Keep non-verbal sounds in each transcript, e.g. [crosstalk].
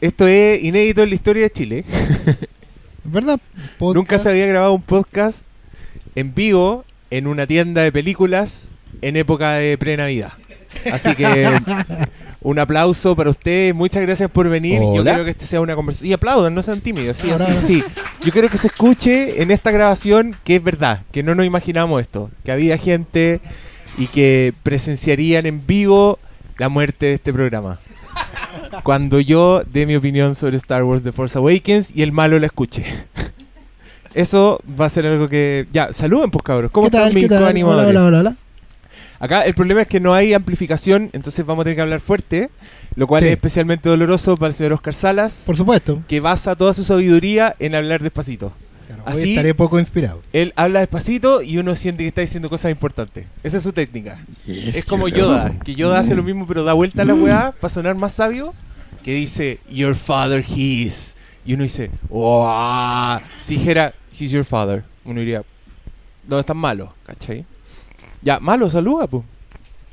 Esto es inédito en la historia de Chile. [laughs] ¿Verdad? Podcast. Nunca se había grabado un podcast en vivo en una tienda de películas en época de pre-Navidad. Así que [laughs] un aplauso para ustedes. Muchas gracias por venir. Yo quiero que este sea una conversación. Y aplaudan, no sean tímidos. Sí, ahora. sí. [laughs] Yo quiero que se escuche en esta grabación que es verdad, que no nos imaginamos esto. Que había gente y que presenciarían en vivo la muerte de este programa. Cuando yo dé mi opinión sobre Star Wars The Force Awakens y el malo la escuche. Eso va a ser algo que... Ya, saluden pues cabros. ¿Cómo ¿Qué están mis ¿Qué tal? Hola, coanimadores? hola, hola, hola. Acá el problema es que no hay amplificación, entonces vamos a tener que hablar fuerte, lo cual Sí. es especialmente doloroso para el señor Oscar Salas, Por supuesto. que basa toda su sabiduría en hablar despacito. Claro, Así- hoy estaré poco inspirado. Él habla despacito y uno siente que está diciendo cosas importantes. Esa es su técnica. es como Yoda, que Yoda hace lo mismo pero da vuelta a la weá para sonar más sabio, que dice, Your father he is. Y uno dice, oh, si dijera, he's your father, uno diría, no, es tan malo, ¿cachai? Ya, malo, saluda, pues.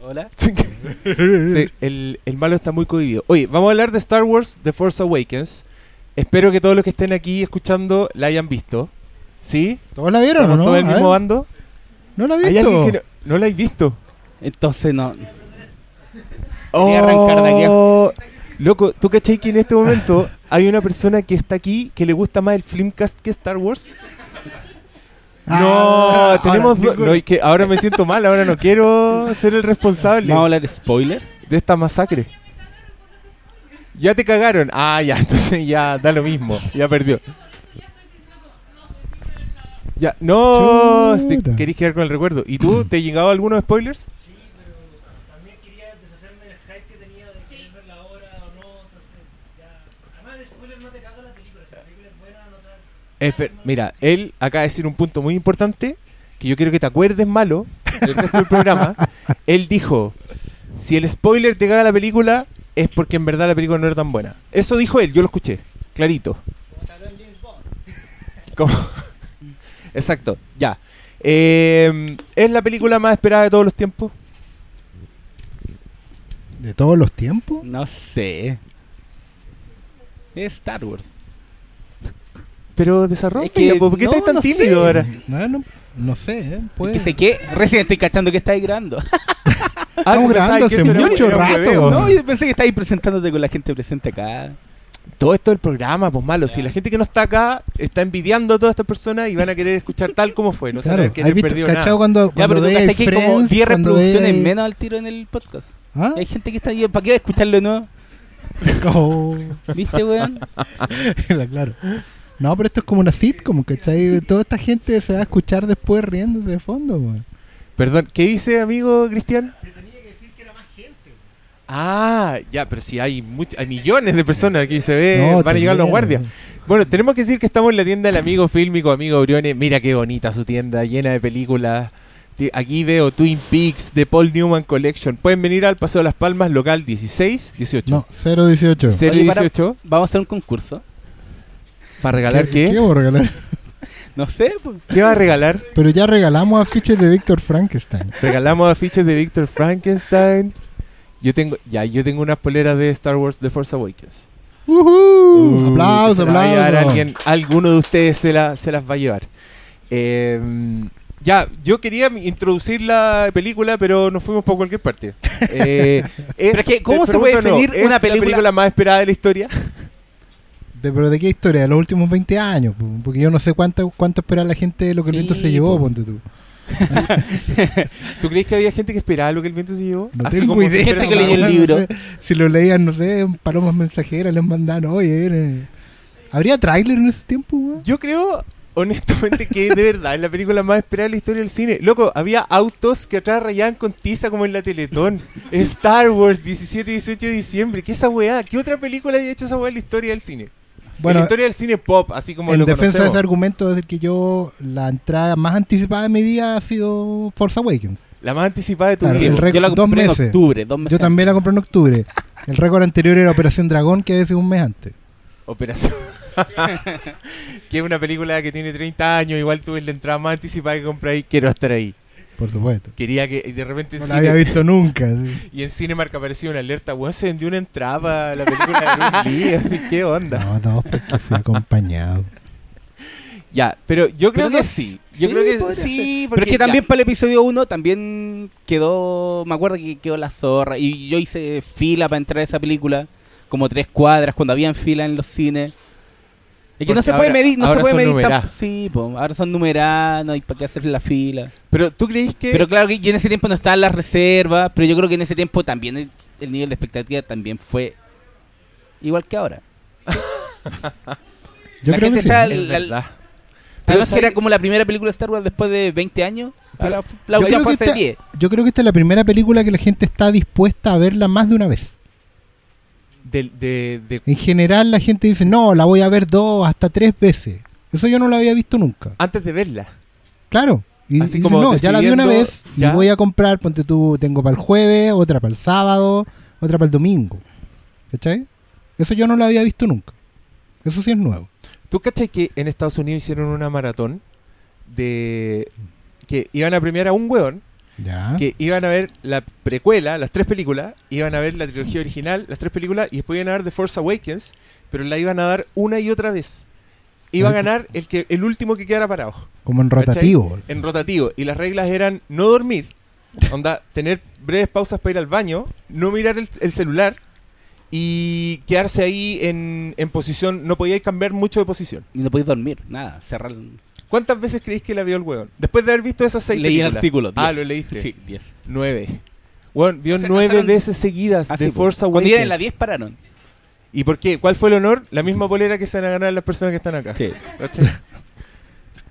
Hola. [laughs] Sí, el, el malo está muy cohibido. Oye, vamos a hablar de Star Wars The Force Awakens. Espero que todos los que estén aquí escuchando la hayan visto. ¿Sí? ¿Todos la vieron o ¿Estamos no? todos del A mismo bando? ¿No la ¿Hay visto? alguien que no, no la habéis visto? Entonces no. Voy a arrancar de aquí. Oh, Loco, ¿tú cachai que en este momento hay una persona que está aquí que le gusta más el Filmcast que Star Wars? Ah, no, ahora, tenemos dos. ninguno. No, que ahora me siento mal, ahora no quiero ser el responsable Vamos a hablar de spoilers. de esta masacre. Ya te cagaron. Ah, ya, [laughs] entonces ya da lo mismo. Ya perdió. Ya, no, te- querés quedar con el recuerdo. ¿Y tú, te llegado algunos spoilers? También quería deshacerme del hype que tenía de querer ver la obra o no, entonces ya... Además el spoiler no te caga la película, si la película es buena no te... Espe- mira, él acaba de decir un punto muy importante que yo quiero que te acuerdes malo del resto del programa. [laughs] Él dijo, si el spoiler te caga la película es porque en verdad la película no era tan buena. Eso dijo él, yo lo escuché, clarito. [laughs] Como- Exacto, ya. Eh, ¿Es la película más esperada de todos los tiempos? ¿De todos los tiempos? No sé. Es Star Wars. Pero desarrolla, Es que ¿por qué no, estás tan no sé. tímido ahora? No, no, no sé, ¿eh? Puede. Que sé que recién estoy cachando que estáis grabando. [laughs] Ah, Estamos grabando hace mucho rato. no, yo pensé que estáis presentándote con la gente presente acá. Todo esto del programa, pues malo. Si la gente que no está acá está envidiando a todas estas personas y van a querer escuchar tal como fue. No se Claro, van a querer ¿has visto, perdido cachado nada. cuando, Ya, pero tú que hay como Friends, 10 cuando reproducciones menos al tiro en el podcast. ¿Ah? Hay gente que está ahí, ¿para qué va a escucharlo de nuevo? [laughs] Oh. ¿Viste, weón? [laughs] claro. No, pero esto es como una sitcom, ¿cachai? Toda esta gente se va a escuchar después riéndose de fondo, weón. Perdón, ¿qué dice, amigo Cristian? Ah, ya, pero si hay, much- hay millones de personas aquí, se ve, No, van a llegar los guardias. Bueno, tenemos que decir que estamos en la tienda del amigo fílmico, amigo Briones. Mira qué bonita su tienda, llena de películas. Aquí veo Twin Peaks, The Paul Newman Collection. Pueden venir al Paseo de las Palmas, local 16, 18. No, 018. Cero Oye, para- 18. Vamos a hacer un concurso. ¿Para regalar qué? ¿Qué vamos a regalar? [laughs] No sé, pues. ¿Qué va a regalar? Pero ya regalamos afiches de Víctor Frankenstein. Regalamos afiches de Victor Frankenstein. Yo tengo, ya, yo tengo unas poleras de Star Wars The Force Awakens. Uh, aplausos, se la va a llevar aplausos. alguien, alguno de ustedes se, la, se las va a llevar. Eh, ya, yo quería introducir la película, pero nos fuimos por cualquier parte. [laughs] Eh, es, Pero es que, ¿cómo te se puede no, definir ¿es una la película- más esperada de la historia? De, ¿Pero de qué historia? De los últimos 20 años. po, Porque yo no sé cuánto, cuánto espera la gente de lo que el Sí, viento se llevó, po. ponte tú. [laughs] ¿Tú crees que había gente que esperaba lo que el viento se llevó? No Así tengo como idea. Gente que leyó el No libro. sé, si lo leían, no sé, palomas mensajeras les mandaban, oye, viene". ¿habría tráiler en ese tiempo? Yo creo, honestamente, que de verdad es la película más esperada de la historia del cine. Loco, había autos que atrás rayaban con tiza como en la Teletón. Star Wars, 17 y 18 de diciembre. ¿Qué esa weá? ¿Qué otra película había hecho esa weá en la historia del cine? Bueno, la historia del cine pop, así como en lo defensa de ese argumento, es decir que yo, la entrada más anticipada de mi vida ha sido Force Awakens. La más anticipada de tu Claro, vida. el récord- Yo la dos en meses. octubre, dos meses. Yo también la compré en octubre. [laughs] El récord anterior era Operación Dragón, que es un mes antes. Operación. [laughs] que es una película que tiene 30 años. Igual tuve la entrada más anticipada que compré ahí. Quiero estar ahí. Por supuesto. Quería que y de repente en No la cine- había visto nunca. [laughs] sí. y en Cinemark apareció una alerta, weón, se vendió una entrada la película de Lee, [laughs] así que onda. No, dos porque fui acompañado. [laughs] Ya, pero yo creo Pero que no- sí. Yo sí, creo que sí, porque Pero es que ya. también para el episodio 1 también quedó, me acuerdo que quedó la zorra y yo hice fila para entrar a esa película, como tres cuadras cuando habían fila en los cines. Es que no se puede medir, no se puede medir. Sí, po, ahora son numeradas, no hay para qué hacer la fila. Pero tú creís que Pero claro que yo en ese tiempo no estaba en las reservas, pero yo creo que en ese tiempo también el, el nivel de expectativa también fue igual que ahora. [laughs] Yo La creo gente que sí. está- es la- verdad. Pero Además que era como la primera película de Star Wars después de 20 años. Ahora la Yo última creo fue que hace esta- 10. Yo creo que esta es la primera película que la gente está dispuesta a verla más de una vez. Del- de, de- En general la gente dice, no, la voy a ver dos, hasta tres veces. Eso yo no lo había visto nunca. antes de verla. Claro. Y Así dice, como no, ya la vi una vez y voy a comprar, ponte tú, tengo para el jueves, otra para el sábado, otra para el domingo. ¿Cachai? Eso yo no lo había visto nunca. Eso sí es nuevo. ¿Tú cachai que en Estados Unidos hicieron una maratón de que iban a premiar a un weón Ya. que iban a ver la precuela, las tres películas, iban a ver la trilogía original, las tres películas, y después iban a ver The Force Awakens, pero la iban a dar una y otra vez. Iba a ganar el que el último que quedara parado, Como en ¿cachai? rotativo. en rotativo. Y las reglas eran no dormir, onda, tener breves pausas para ir al baño, no mirar el, el celular y quedarse ahí en, en posición, no podíais cambiar mucho de posición. Y no podéis dormir, nada, cerrar. ¿Cuántas veces creéis que la vio el weón? Después de haber visto esas seis Leí el películas. artículo. Ah, 10. lo leíste. Sí, 10. Nueve. Weón, vio O sea, nueve pasaron- veces seguidas Ah, de. Force Cuando Awakens. iban en la 10 pararon. ¿Y por qué? ¿Cuál fue el honor? La misma polera que se van a ganar las personas que están acá. Sí. ¿Cachai? [laughs]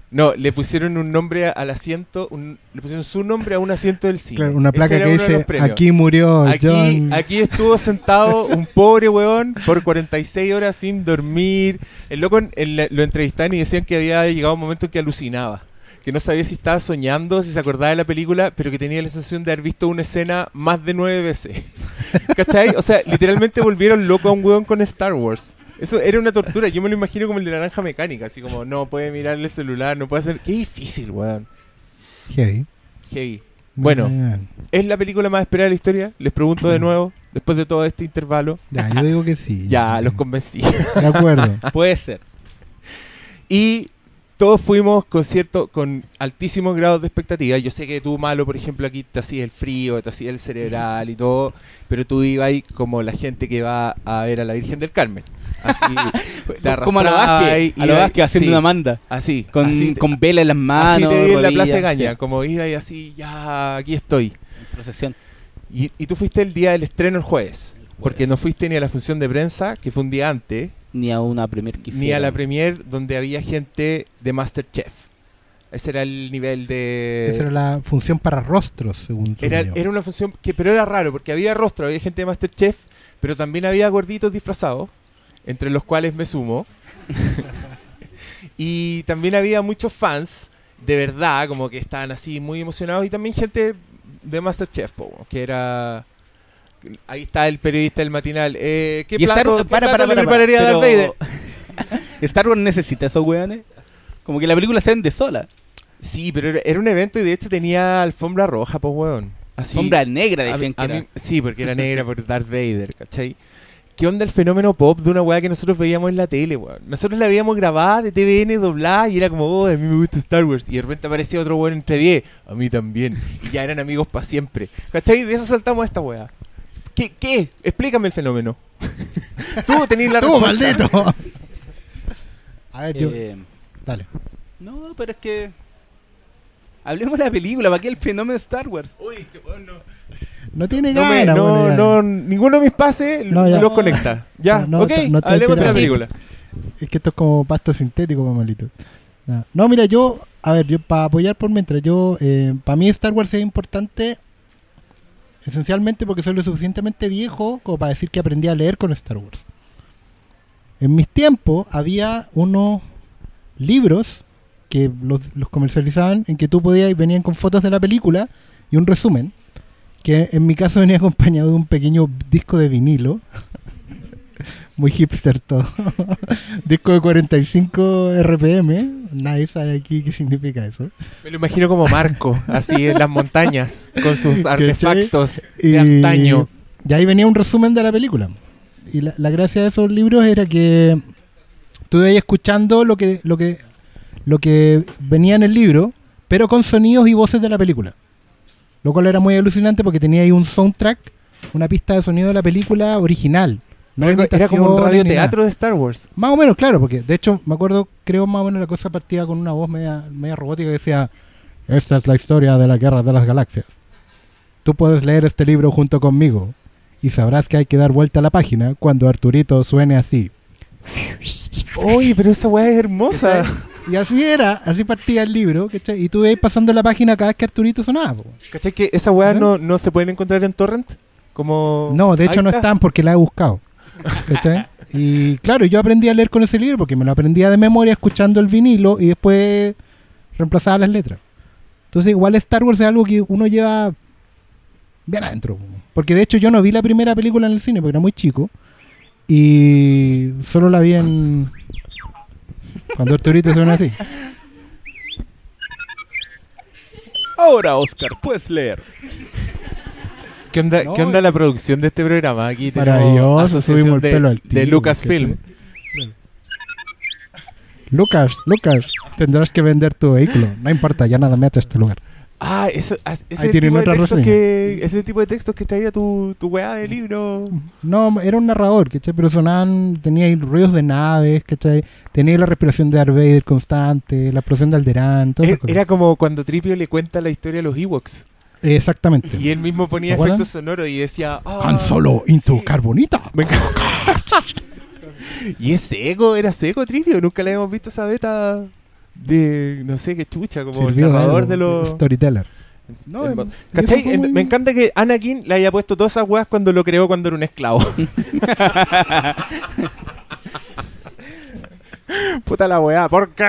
No, le pusieron un nombre al asiento, un- le pusieron su nombre a un asiento del cine. Claro, una placa que dice, aquí murió Aquí, John. aquí estuvo sentado un pobre weón por 46 horas sin dormir. El loco en- en la- lo entrevistaban y decían que había llegado un momento en que alucinaba. Que no sabía si estaba soñando, si se acordaba de la película, pero que tenía la sensación de haber visto una escena más de nueve veces. [laughs] ¿Cachai? O sea, literalmente volvieron loco a un weón con Star Wars. Eso era una tortura. Yo me lo imagino como el de naranja mecánica. Así como, no puede mirar el celular, no puede hacer. Qué difícil, weón. Heavy. Heavy. Bueno. ¿Es la película más esperada de la historia? Les pregunto de nuevo, después de todo este intervalo. Ya, yo digo que sí. [laughs] Ya, los convencí. De acuerdo. [laughs] Puede ser. Y todos fuimos con cierto, con altísimos grados de expectativa. Yo sé que tú, malo, por ejemplo, aquí te hacías el frío, te hacías el cerebral y todo, pero tú ibas ahí como la gente que va a ver a la Virgen del Carmen. Así, [laughs] te Como a lo Vázquez. y A lo ibas- Vázquez haciendo sí, una manda. Así, Con, así, te- con vela en las manos. así te vi en la Plaza Gaña, sí, como ibas y así, ya, aquí estoy. en procesión. Y, y tú fuiste el día del estreno el jueves, porque no fuiste ni a la función de prensa, que fue un día antes, Ni a una premier que ni a la premier donde había gente de Masterchef. Ese era el nivel de... Esa era la función para rostros, según Era, yo. era una función que, pero era raro, porque había rostro, había gente de Masterchef, pero también había gorditos disfrazados, entre los cuales me sumo. [laughs] y también había muchos fans, de verdad, como que estaban así muy emocionados, y también gente de Masterchef, po, que era... Ahí está el periodista del matinal. Eh, ¿Qué Star plato, Wars- qué para, para, para, prepararía para, Darth Vader? [laughs] Star Wars necesita esos weones. Como que la película se vende sola. Sí, pero era, un evento y de hecho tenía alfombra roja, pues, weón. Así, Sombra negra a decían mí- que a era. mí- sí, porque era negra por Darth Vader, ¿cachai? ¿Qué onda el fenómeno pop de una weá que nosotros veíamos en la tele, weón? Nosotros la veíamos grabada de TVN, doblada, y era como, oh, a mí me gusta Star Wars. Y de repente aparecía otro weón entre 10, a mí también. Y ya eran amigos para siempre. ¿Cachai? De eso saltamos a esta weá. ¿Qué? ¿Qué? Explícame el fenómeno. [laughs] Tú tenés la ¡Tú, maldito! [laughs] A ver, yo... Eh, Dale. no, pero es que. Hablemos de la película, ¿para qué el fenómeno de Star Wars? Uy, este weón no. No tiene No, ganas, no, no, ninguno de mis pases No, los conecta. Ya, ok, hablemos de la película. Es que esto es como pasto sintético, mamalito. No, mira, yo, a ver, yo para apoyar por mientras, yo, para mí Star Wars es importante esencialmente porque soy lo suficientemente viejo como para decir que aprendí a leer con Star Wars. En mis tiempos había unos libros que los, los comercializaban en que tú podías y venían con fotos de la película y un resumen, que en mi caso venía acompañado de un pequeño disco de vinilo. [laughs] Muy hipster todo. [laughs] Disco de 45 RPM, Nadie sabe aquí qué significa eso. Me lo imagino como Marco, así en las montañas, con sus artefactos Y, de antaño. y ahí venía un resumen de la película. Y la, la gracia de esos libros era que tú ibas escuchando lo que, lo que lo que venía en el libro, pero con sonidos y voces de la película. Lo cual era muy alucinante porque tenía ahí un soundtrack, una pista de sonido de la película original. No Era, era como un radioteatro de Star Wars. Más o menos, claro, porque de hecho me acuerdo, creo más o menos la cosa partía con una voz media, media robótica que decía, esta es la historia de la guerra de las galaxias. Tú puedes leer este libro junto conmigo y sabrás que hay que dar vuelta a la página cuando Arturito suene así. Uy, pero esa weá es hermosa. Y así era, así partía el libro, ¿cachai? Y tú ibas pasando la página cada vez que Arturito sonaba. po. ¿Cachai que esa weá ¿Ya? no, no se pueden encontrar en Torrent? Como... No, de hecho no está. están porque la he buscado. ¿Cachai? Y claro, yo aprendí a leer con ese libro porque me lo aprendía de memoria escuchando el vinilo y después reemplazaba las letras. Entonces, igual Star Wars es algo que uno lleva bien adentro. po. Porque de hecho yo no vi la primera película en el cine porque era muy chico. Y solo la vi en. Cuando Arturito suena así. Ahora, Oscar, puedes leer. ¿Qué onda, No, ¿Qué onda la producción de este programa? Aquí Maravilloso, subimos el de, pelo al de tiro, Lucasfilm. Lucas, Lucas, tendrás que vender tu vehículo. No importa, ya nada me ata a este lugar. Ah, eso, as- ese, tipo de otra que, ese tipo de textos que traía tu, tu weá de libro. No, era un narrador, ¿cachai? Pero sonaban, tenía ruidos de naves, ¿cachai? Tenía la respiración de Darth Vader constante, la explosión de Alderaan, esas Era, cosas. era como cuando Tripio le cuenta la historia a los Ewoks. Exactamente. Y él mismo ponía efectos sonoros y decía... ah, Han Solo into sí. Carbonita. [laughs] Y es seco, era seco Tripio. Nunca le habíamos visto esa beta de... No sé qué chucha, como el narrador de los... Storyteller. No, ¿Cachai? muy- Me encanta que Anakin le haya puesto todas esas weas cuando lo creó cuando era un esclavo. [laughs] Puta la wea, ¿por qué?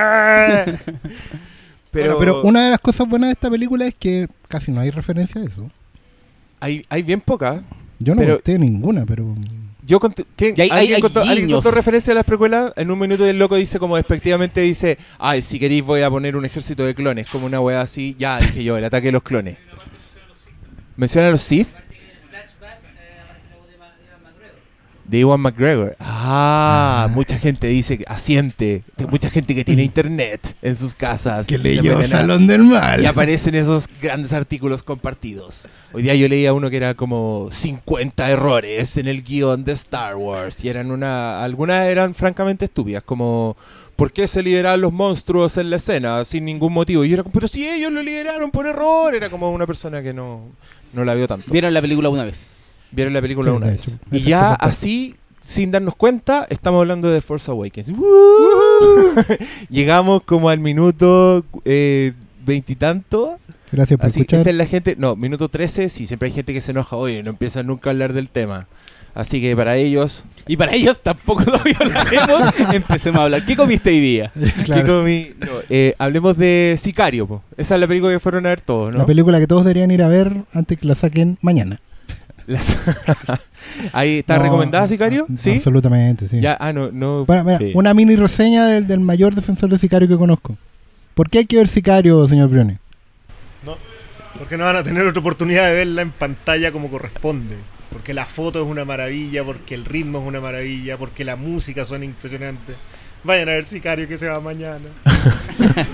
Pero, Bueno, pero una de las cosas buenas de esta película es que casi no hay referencia a eso. hay, hay bien pocas. Yo no Pero- ninguna, pero... Yo conté, ¿qué? Y hay- ¿Alguien, hay contó, alguien contó referencia a las precuelas? En un minuto el loco dice como despectivamente dice, ay, si queréis voy a poner un ejército de clones, como una wea así. Ya, dije yo, el ataque de los clones. ¿Menciona a los Sith? De Iwan McGregor. Ah, Ah. mucha gente dice, que asiente. Mucha gente que tiene [laughs] internet en sus casas. Que leyó Salón del Mal. Y aparecen esos grandes artículos compartidos. Hoy día yo leía uno que era como 50 errores en el guion de Star Wars. Y eran una. Algunas eran francamente estúpidas, como. ¿Por qué se lideraron los monstruos en la escena sin ningún motivo? Y yo era como, pero si ellos lo lideraron por error. Era como una persona que no, no la vio tanto. Vieron la película una vez. Vieron la película Sí, una vez. hecho. Y ya así, sin darnos cuenta, estamos hablando de Force Awakens. [laughs] Llegamos como al minuto eh, veintitanto. Gracias por Así, escuchar. esta es la gente. No, minuto 13, sí, siempre hay gente que se enoja. Oye, no empiezan nunca a hablar del tema. Así que para ellos, Y para ellos tampoco todavía hablaremos. [laughs] Empecemos a hablar. ¿Qué comiste hoy día? ¿qué [laughs] Claro. comí? No, eh, hablemos de Sicario. po. Esa es la película que fueron a ver todos, ¿no? La película que todos deberían ir a ver antes que la saquen mañana. Las- [laughs] Ahí está No, recomendada Sicario, a- sí. Absolutamente, sí. Ya, ah, no, no. Bueno, mira, Sí. una mini reseña del, del mayor defensor de Sicario que conozco. ¿Por qué hay que ver Sicario, señor Briones? Porque no van a tener otra oportunidad de verla en pantalla como corresponde. Porque la foto es una maravilla, porque el ritmo es una maravilla, porque la música suena impresionante. Vayan a ver Sicario que se va mañana. [laughs]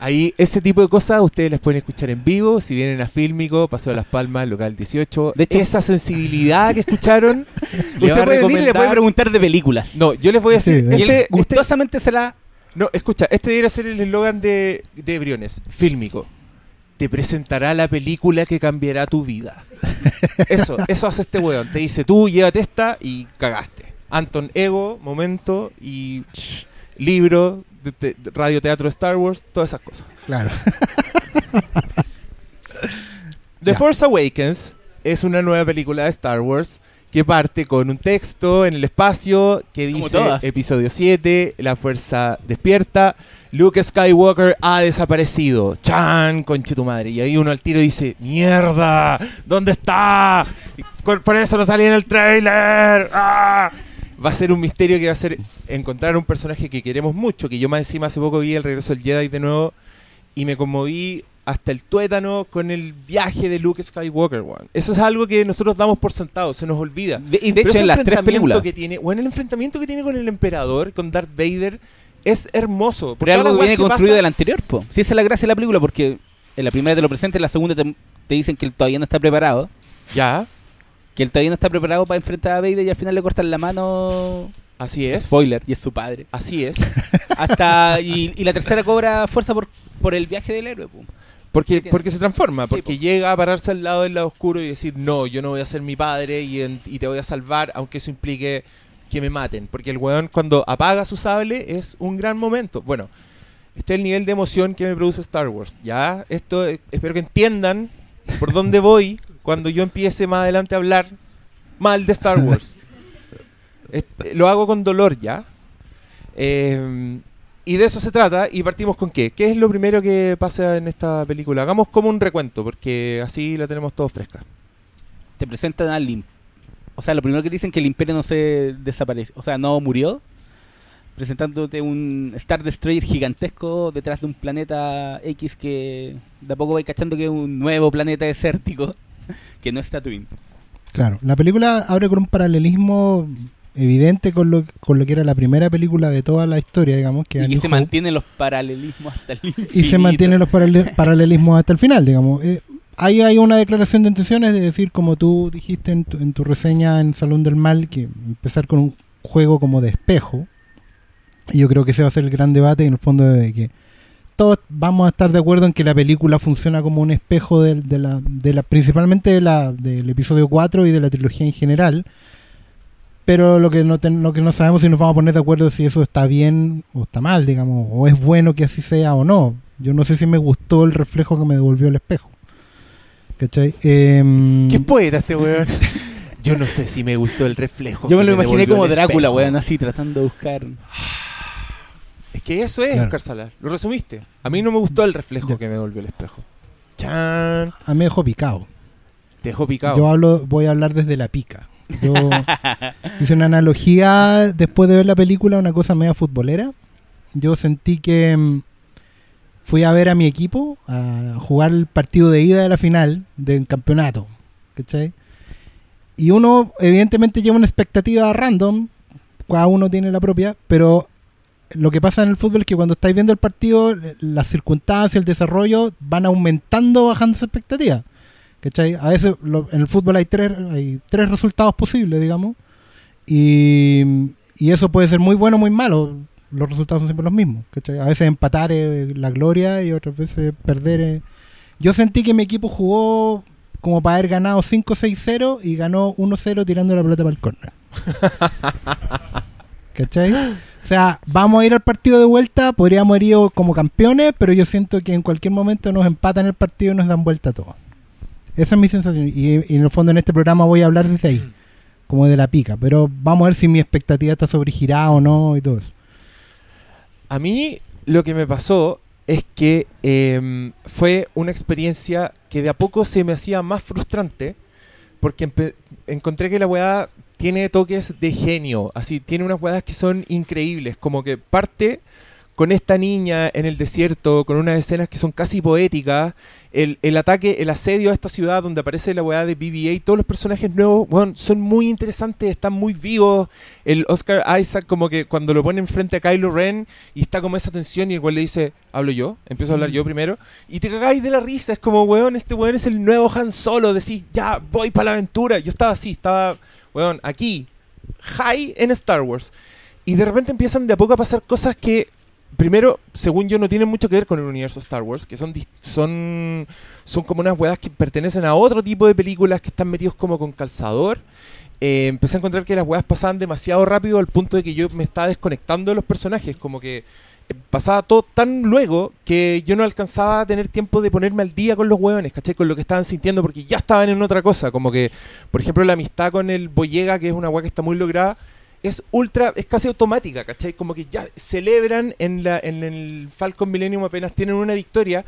Ahí, ese tipo de cosas ustedes las pueden escuchar en vivo. Si vienen a Fílmico, Paseo de las Palmas, local 18. De hecho- esa sensibilidad que escucharon, [laughs] le Usted puede venir y le puede preguntar de películas. No, yo les voy a Sí, decir. de y él este, este- gustosamente se la... no, escucha, este debería ser el eslogan de, de Briones: Fílmico. Te presentará la película que cambiará tu vida. [laughs] Eso, eso hace este weón. Te dice, tú llévate esta y cagaste. Anton Ego, momento y libro, de, de- de radio teatro Star Wars, todas esas cosas. Claro. [laughs] The. Force Awakens es una nueva película de Star Wars que parte con un texto en el espacio que dice episodio 7, la fuerza despierta, Luke Skywalker ha desaparecido. Chan, conche tu madre. Y ahí uno al tiro dice, mierda, ¿dónde está? Por eso no salía en el trailer. ¡Ah! Va a ser un misterio que va a ser encontrar un personaje que queremos mucho, que yo más encima hace poco vi el regreso del Jedi de nuevo y me conmoví hasta el tuétano con el viaje de Luke Skywalker, weón. Eso es algo que nosotros damos por sentado, se nos olvida. De- y de Pero hecho en las tres películas. que tiene, bueno, el enfrentamiento que tiene con el emperador, con Darth Vader, es hermoso. Pero algo que viene que construido pasa- del anterior, po. Si esa es la gracia de la película, porque en la primera te lo presenta, en la segunda te, te dicen que él todavía no está preparado. Ya, Que él todavía no está preparado para enfrentar a Vader y al final le cortan la mano. así es. Spoiler, y es su padre. Así es. [laughs] Hasta y, y la tercera cobra fuerza por, por el viaje del héroe. po. Porque, porque se transforma, porque po. llega a pararse al lado del lado oscuro y decir, no, yo no voy a ser mi padre y, en- y te voy a salvar, aunque eso implique que me maten. Porque el weón cuando apaga su sable es un gran momento. Bueno, este es el nivel de emoción que me produce Star Wars. Ya, esto eh, espero que entiendan por dónde [laughs] voy cuando yo empiece más adelante a hablar mal de Star Wars. [laughs] Este, lo hago con dolor ya. Eh, y de eso se trata, y partimos con qué. ¿Qué es lo primero que pasa en esta película? Hagamos como un recuento, porque así la tenemos todo fresca. Te presentan al Imp. O sea, lo primero que dicen que el Imperio no se desaparece. O sea, no murió. Presentándote un Star Destroyer gigantesco detrás de un planeta X que de a poco vais cachando que es un nuevo planeta desértico. [laughs] Que no es Tatooine. Claro, la película abre con un paralelismo evidente con lo, con lo que era la primera película de toda la historia, digamos, que Y que se mantienen los paralelismos hasta el y se infinito. mantienen los parale- [laughs] paralelismos hasta el final, digamos. Eh, ahí hay una declaración de intenciones de decir, como tú dijiste en tu, en tu reseña en Salón del Mal, que empezar con un juego como de espejo. Y yo creo que ese va a ser el gran debate en el fondo de que todos vamos a estar de acuerdo en que la película funciona como un espejo del- de, la, de la, principalmente de la, del episodio 4 y de la trilogía en general. Pero lo que, no ten- lo que no sabemos si nos vamos a poner de acuerdo si eso está bien o está mal, digamos, o es bueno que así sea o no. Yo no sé si me gustó el reflejo que me devolvió el espejo. ¿Cachai? Em, ¿Qué poeta este weón? [laughs] Yo no sé si me gustó el reflejo. Yo me lo imaginé como Drácula, espejo. weón, así tratando de buscar. [sighs] Que eso es, Claro. Oscar Salas. Lo resumiste. A mí no me gustó el reflejo Ya. que me devolvió el espejo. Chan. a mí me dejó picado. Te dejó picado. Yo hablo, voy a hablar desde la pica. Yo [laughs] hice una analogía después de ver la película, una cosa media futbolera. Yo sentí que mm, fui a ver a mi equipo a jugar el partido de ida de la final del campeonato. ¿Cachai? Y uno, evidentemente, lleva una expectativa random. Cada uno tiene la propia, pero lo que pasa en el fútbol es que cuando estáis viendo el partido, las circunstancias, el desarrollo van aumentando, bajando esa expectativa. ¿Cachai? A veces lo- en el fútbol hay tres, hay tres resultados posibles, digamos. Y, y eso puede ser muy bueno o muy malo. Los resultados son siempre los mismos. ¿cachai? A veces empatar es la gloria y otras veces perder. Yo sentí que mi equipo jugó como para haber ganado 5-6-0 y ganó 1-0 tirando la pelota para el córner. [laughs] ¿Cachai? O sea, vamos a ir al partido de vuelta, podríamos haber como campeones, pero yo siento que en cualquier momento nos empatan el partido y nos dan vuelta todo. Esa es mi sensación. Y, en el fondo en este programa voy a hablar desde ahí, como de la pica. Pero vamos a ver si mi expectativa está sobregirada o no y todo eso. A mí lo que me pasó es que em, fue una experiencia que de a poco se me hacía más frustrante porque encontré que la weá tiene toques de genio, así, tiene unas weas que son increíbles, como que parte con esta niña en el desierto, con unas escenas que son casi poéticas, el, ataque, el asedio a esta ciudad donde aparece la weá de BB-8, todos los personajes nuevos, weón, son muy interesantes, están muy vivos, el Oscar Isaac como que cuando lo ponen frente a Kylo Ren y está como esa tensión y el weón le dice, hablo yo, empiezo a hablar yo primero, y te cagáis de la risa, es como, weón, este weón es el nuevo Han Solo, decís, ya, voy para la aventura, yo estaba así, estaba, weón, aquí, high en Star Wars, y de repente empiezan de a poco a pasar cosas que primero, según yo, no tienen mucho que ver con el universo Star Wars, que son son son como unas weas que pertenecen a otro tipo de películas que están metidos como con calzador. Eh, empecé a encontrar que las weas pasaban demasiado rápido al punto de que yo me estaba desconectando de los personajes, como que pasaba todo tan luego que yo no alcanzaba a tener tiempo de ponerme al día con los hueones, ¿cachai? Con lo que estaban sintiendo, porque ya estaban en otra cosa, como que, por ejemplo, la amistad con el Boyega, que es una wea que está muy lograda, es ultra, es casi automática, ¿cachai? Como que ya celebran en, la, el Falcon Millennium apenas tienen una victoria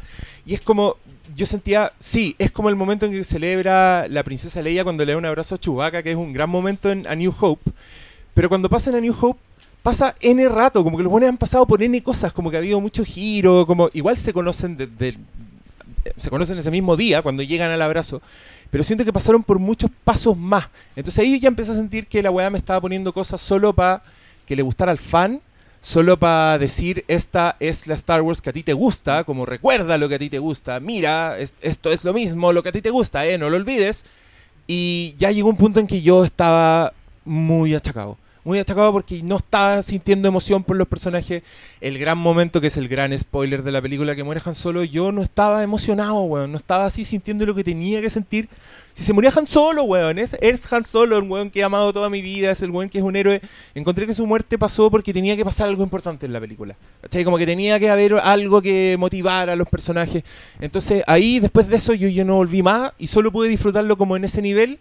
y es como, yo sentía, sí, es como el momento en que celebra la princesa Leia cuando le da un abrazo a Chewbacca, que es un gran momento en A New Hope, Pero cuando pasa en A New Hope, pasa N rato, como que los buenos han pasado por N cosas, como que ha habido mucho giro, como igual se conocen se conocen ese mismo día cuando llegan al abrazo, pero siento que pasaron por muchos pasos más. Entonces ahí ya empecé a sentir que la weá me estaba poniendo cosas solo para que le gustara al fan, solo para decir esta es la Star Wars que a ti te gusta, como recuerda lo que a ti te gusta, mira, es- esto es lo mismo, lo que a ti te gusta, eh, no lo olvides. Y ya llegó un punto en que yo estaba muy achacado. Muy achacado porque no estaba sintiendo emoción por los personajes. El gran momento, que es el gran spoiler de la película que muere Han Solo, yo no estaba emocionado, weón. No estaba así sintiendo lo que tenía que sentir. Si se moría Han Solo, weón. Es, es Han Solo, un weón que he amado toda mi vida, es el weón que es un héroe. Encontré que su muerte pasó porque tenía que pasar algo importante en la película. ¿Cachai? Como que tenía que haber algo que motivara a los personajes. Entonces ahí, después de eso, yo, yo no volví más y solo pude disfrutarlo como en ese nivel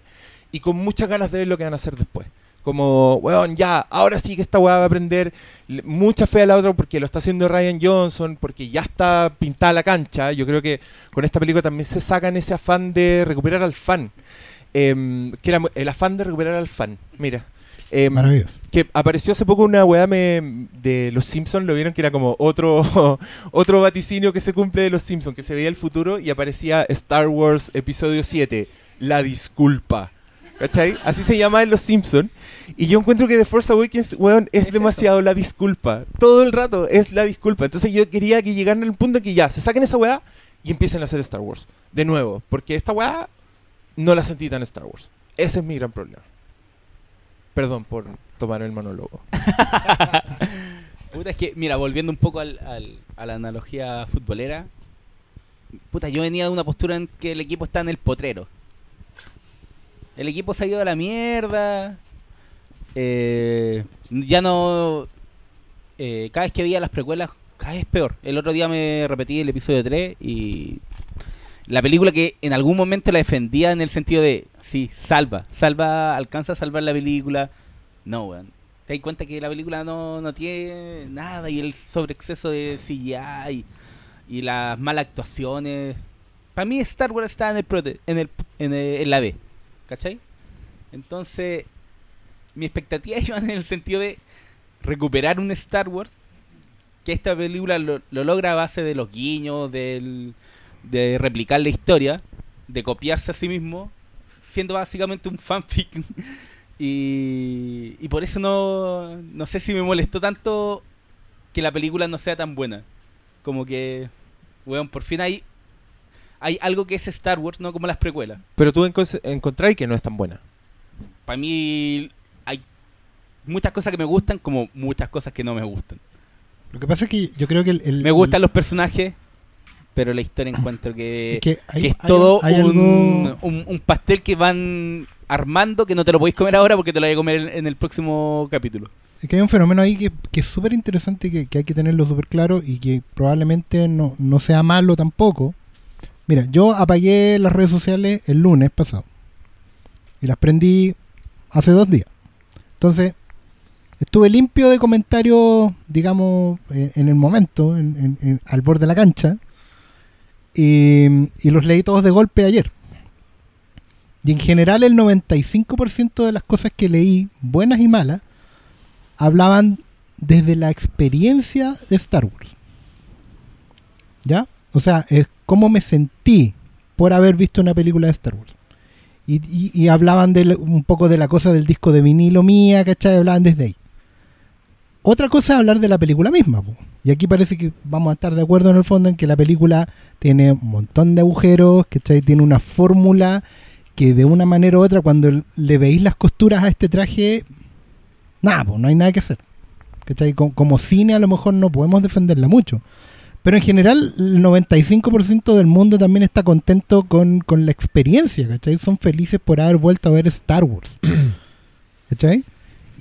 y con muchas ganas de ver lo que van a hacer después. Como, weón, ya, ahora sí que esta weá va a aprender mucha fe a la otra porque lo está haciendo Ryan Johnson, porque ya está pintada la cancha. Yo creo que con esta película también se sacan ese afán de recuperar al fan. Em, que era el afán de recuperar al fan. Mira. Em, Maravilloso. que apareció hace poco una weá me- de los Simpsons, lo vieron que era como otro, [laughs] otro vaticinio que se cumple de los Simpsons, que se veía el futuro y aparecía Star Wars Episodio 7, La Disculpa. ¿Cachai? Así se llama en los Simpsons. Y yo encuentro que The Force Awakens, weón, es, Es demasiado la disculpa. Todo el rato es la disculpa. Entonces yo quería que llegaran al punto en que ya, se saquen esa weá y empiecen a hacer Star Wars. De nuevo. Porque esta weá no la sentí tan Star Wars. Ese es mi gran problema. Perdón por tomar el monólogo. [laughs] Puta, es que, mira, volviendo un poco al, al- a la analogía futbolera. Puta, yo venía de una postura en que el equipo está en el potrero. El equipo se ha ido a la mierda. eh, ya no. eh, cada vez que veía las precuelas, cada vez peor. El otro día me repetí el episodio 3 y. La película que en algún momento la defendía en el sentido de. Sí, salva. Salva, alcanza a salvar la película. No, weón. Te das cuenta que la película no, no tiene nada y el sobreexceso de CGI y, las malas actuaciones. Para mí Star Wars está en el, en, el, en, el- en la B. ¿Cachai? Entonces, mi expectativa [laughs] iba en el sentido de recuperar un Star Wars que esta película lo, lo logra a base de los guiños, del, de replicar la historia, de copiarse a sí mismo, siendo básicamente un fanfic. [laughs] y, y por eso no, no sé si me molestó tanto que la película no sea tan buena. Como que, weón, por fin hay, hay algo que es Star Wars, no como las precuelas. Pero tú enco- encontráis que no es tan buena. Para mí hay muchas cosas que me gustan como muchas cosas que no me gustan. Lo que pasa es que yo creo que el, el- Me gustan el- los personajes, pero la historia encuentro que, es que hay- que es hay- todo hay un, algo- un- un pastel que van armando que no te lo podéis comer ahora porque te lo voy a comer en, en el próximo capítulo. Es que hay un fenómeno ahí que, que es súper interesante que, que hay que tenerlo súper claro y que probablemente no, no sea malo tampoco. Mira, yo apagué las redes sociales el lunes pasado y las prendí hace dos días. Entonces, estuve limpio de comentarios, digamos, en el momento, en- en- en- al borde de la cancha, y, y los leí todos de golpe ayer. Y en general el 95% de las cosas que leí, buenas y malas, hablaban desde la experiencia de Star Wars. ¿Ya? O sea, es cómo me sentí por haber visto una película de Star Wars. Y, y- y hablaban de un poco de la cosa del disco de vinilo mía, ¿cachai? Hablaban desde ahí. Otra cosa es hablar de la película misma. Y aquí parece que vamos a estar de acuerdo en el fondo en que la película tiene un montón de agujeros, ¿cachai? Tiene una fórmula que de una manera u otra, cuando le veis las costuras a este traje, nada, pues no hay nada que hacer. ¿Cachai? Co- Como, cine a lo mejor no podemos defenderla mucho. Pero en general el 95% del mundo también está contento con, con la experiencia, ¿cachai? Son felices por haber vuelto a ver Star Wars. [clears throat] ¿Cachai?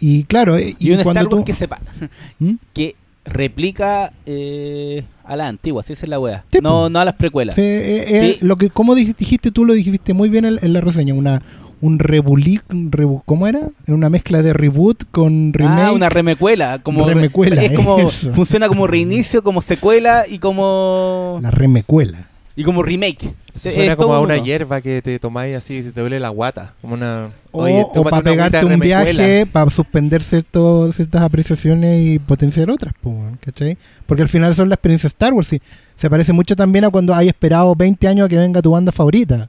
Y claro, eh, Y, y un cuando Star Wars tú... que sepa [laughs] ¿Mm? que replica eh, a la antigua, así es la wea. Sí, no, no a las precuelas. Sí, eh, eh, Sí. Lo que, como dijiste, dijiste tú, lo dijiste muy bien en, en la reseña. Una, un rebuli, un rebu- ¿cómo era? Una mezcla de reboot con remake. Ah, una remecuela. Como Remecuela, es como, [laughs] eso. funciona como reinicio, como secuela y como. La remecuela. Y como remake. Eso suena eh, como a una hierba que te tomáis así y se te duele la guata. Como una. O, Oye, o tómate para pegarte un remecuela. viaje, para suspender cierto, ciertas apreciaciones y potenciar otras, ¿cachai? Porque al final son la experiencia Star Wars. Y se parece mucho también a cuando hay esperado 20 años a que venga tu banda favorita.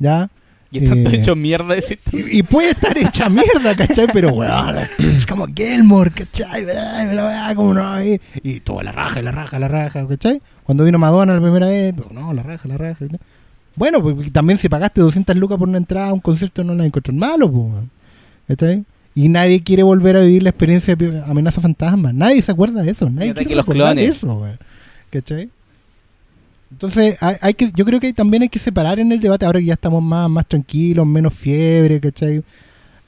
¿Ya? Y todos Eh, hechos mierda de ese Y, y puede estar hecha mierda, ¿cachai? Pero, weón, es como Gilmore, ¿cachai? ¿cómo no ir? Y todo, la raja, la raja, la raja, ¿cachai? Cuando vino Madonna la primera vez, pues, no, la raja, la raja. ¿cachai? Bueno, pues también si pagaste 200 lucas por una entrada a un concierto no la encontró malo, pues, ¿cachai? Y nadie quiere volver a vivir la experiencia de amenaza fantasma. Nadie se acuerda de eso. Nadie quiere recordar clones. eso, weón, ¿cachai? Entonces, hay, hay que, yo creo que también hay que separar en el debate, ahora que ya estamos más, más tranquilos, menos fiebre, ¿cachai?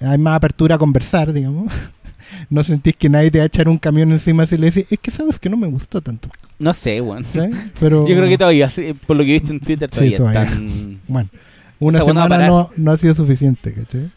Hay más apertura a conversar, digamos. [laughs] No sentís que nadie te va a echar un camión encima si le decís, es que sabes que no me gustó tanto, No sé, weón. ¿cachai? Pero, Yo creo que todavía, sí, por lo que he visto en Twitter, Sí, todavía, están- bueno, una Esa semana no, no ha sido suficiente, ¿cachai?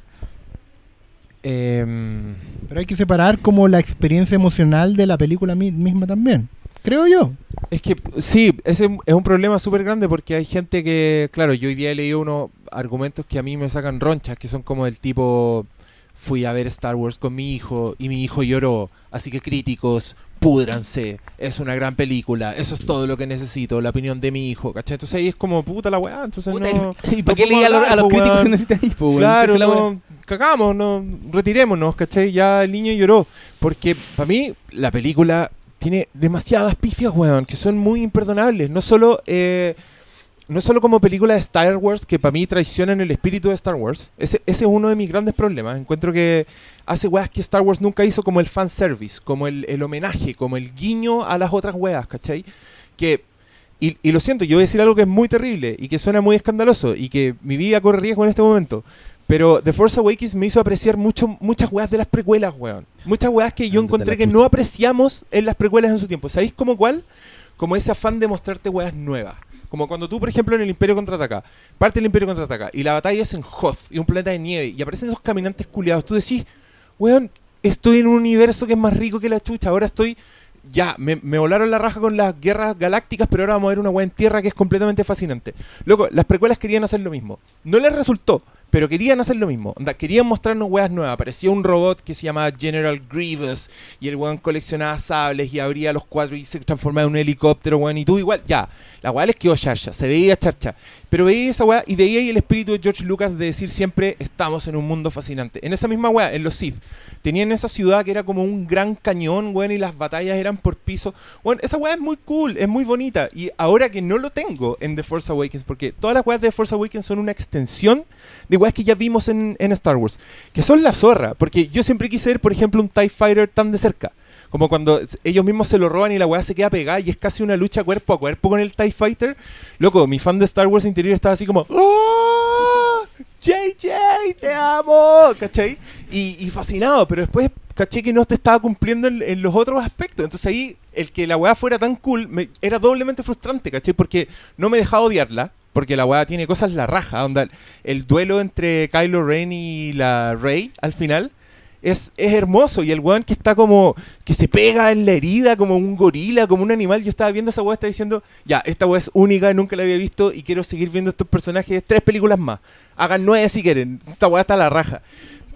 Em, Pero hay que separar como la experiencia emocional de la película mi- misma también, creo yo. Es que sí, ese es un problema súper grande porque hay gente que, claro, yo hoy día he leído unos argumentos que a mí me sacan ronchas, que son como del tipo, fui a ver Star Wars con mi hijo y mi hijo lloró, así que críticos, púdranse, es una gran película, eso es todo lo que necesito, la opinión de mi hijo, ¿cachai? Entonces ahí es como, puta la weá, entonces Puta, no... ¿Y para qué leí a, los- a críticos si necesitan ir, po, weón? Claro, no, cagamos, no, retirémonos, ¿cachai? Ya el niño lloró. Porque para mí la película tiene demasiadas pifias, weón, que son muy imperdonables. No solo, eh, no solo como película de Star Wars, que para mí traicionan el espíritu de Star Wars. Ese, es uno de mis grandes problemas. Encuentro que hace weas que Star Wars nunca hizo como el fanservice, como el, el homenaje, como el guiño a las otras weas, ¿cachai? Que y, y lo siento, yo voy a decir algo que es muy terrible y que suena muy escandaloso y que mi vida corre riesgo en este momento. Pero The Force Awakens me hizo apreciar mucho, muchas weas de las precuelas, weón. Muchas weas que yo Ándate encontré que no apreciamos en las precuelas en su tiempo. ¿Sabéis cómo cuál? Como ese afán de mostrarte weas nuevas. Como cuando tú, por ejemplo, en el Imperio Contraataca, parte el Imperio Contraataca y la batalla es en Hoth y un planeta de nieve y aparecen esos caminantes culiados. Tú decís, weón, estoy en un universo que es más rico que la chucha. Ahora estoy ya, me, me volaron la raja con las guerras galácticas, pero ahora vamos a ver una weá en tierra que es completamente fascinante. Loco, las precuelas querían hacer lo mismo. No les resultó, pero querían hacer lo mismo. Querían mostrarnos weas nuevas. Apareció un robot que se llamaba General Grievous y el weón coleccionaba sables y abría los cuatro y se transformaba en un helicóptero, weón. Y tú igual, ya, la weá les quedó charcha, se veía charcha. Pero veía esa weá y veía ahí el espíritu de George Lucas de decir siempre, estamos en un mundo fascinante. En esa misma weá, en los Sith, tenían esa ciudad que era como un gran cañón, weón, y las batallas eran por piso. Bueno, esa weá es muy cool, es muy bonita. Y ahora que no lo tengo en The Force Awakens, porque todas las weas de The Force Awakens son una extensión de weas que ya vimos en, en Star Wars, que son la zorra, porque yo siempre quise ver, por ejemplo, un TIE Fighter tan de cerca. Como cuando ellos mismos se lo roban y la weá se queda pegada y es casi una lucha cuerpo a cuerpo con el TIE Fighter. Loco, mi fan de Star Wars interior estaba así como... ¡Oh! JJ, te amo, ¿cachai? Y, y fascinado, pero después caché que no te estaba cumpliendo en, en los otros aspectos. Entonces ahí, el que la weá fuera tan cool, me- era doblemente frustrante, ¿cachai? Porque no me dejaba odiarla, porque la weá tiene cosas la raja, onda, el duelo entre Kylo Ren y la Rey al final. Es, es hermoso y el weón que está como que se pega en la herida como un gorila, como un animal. Yo estaba viendo esa weá, estaba diciendo, ya, esta weá es única, nunca la había visto y quiero seguir viendo estos personajes tres películas más. Hagan nueve si quieren, esta weá está a la raja.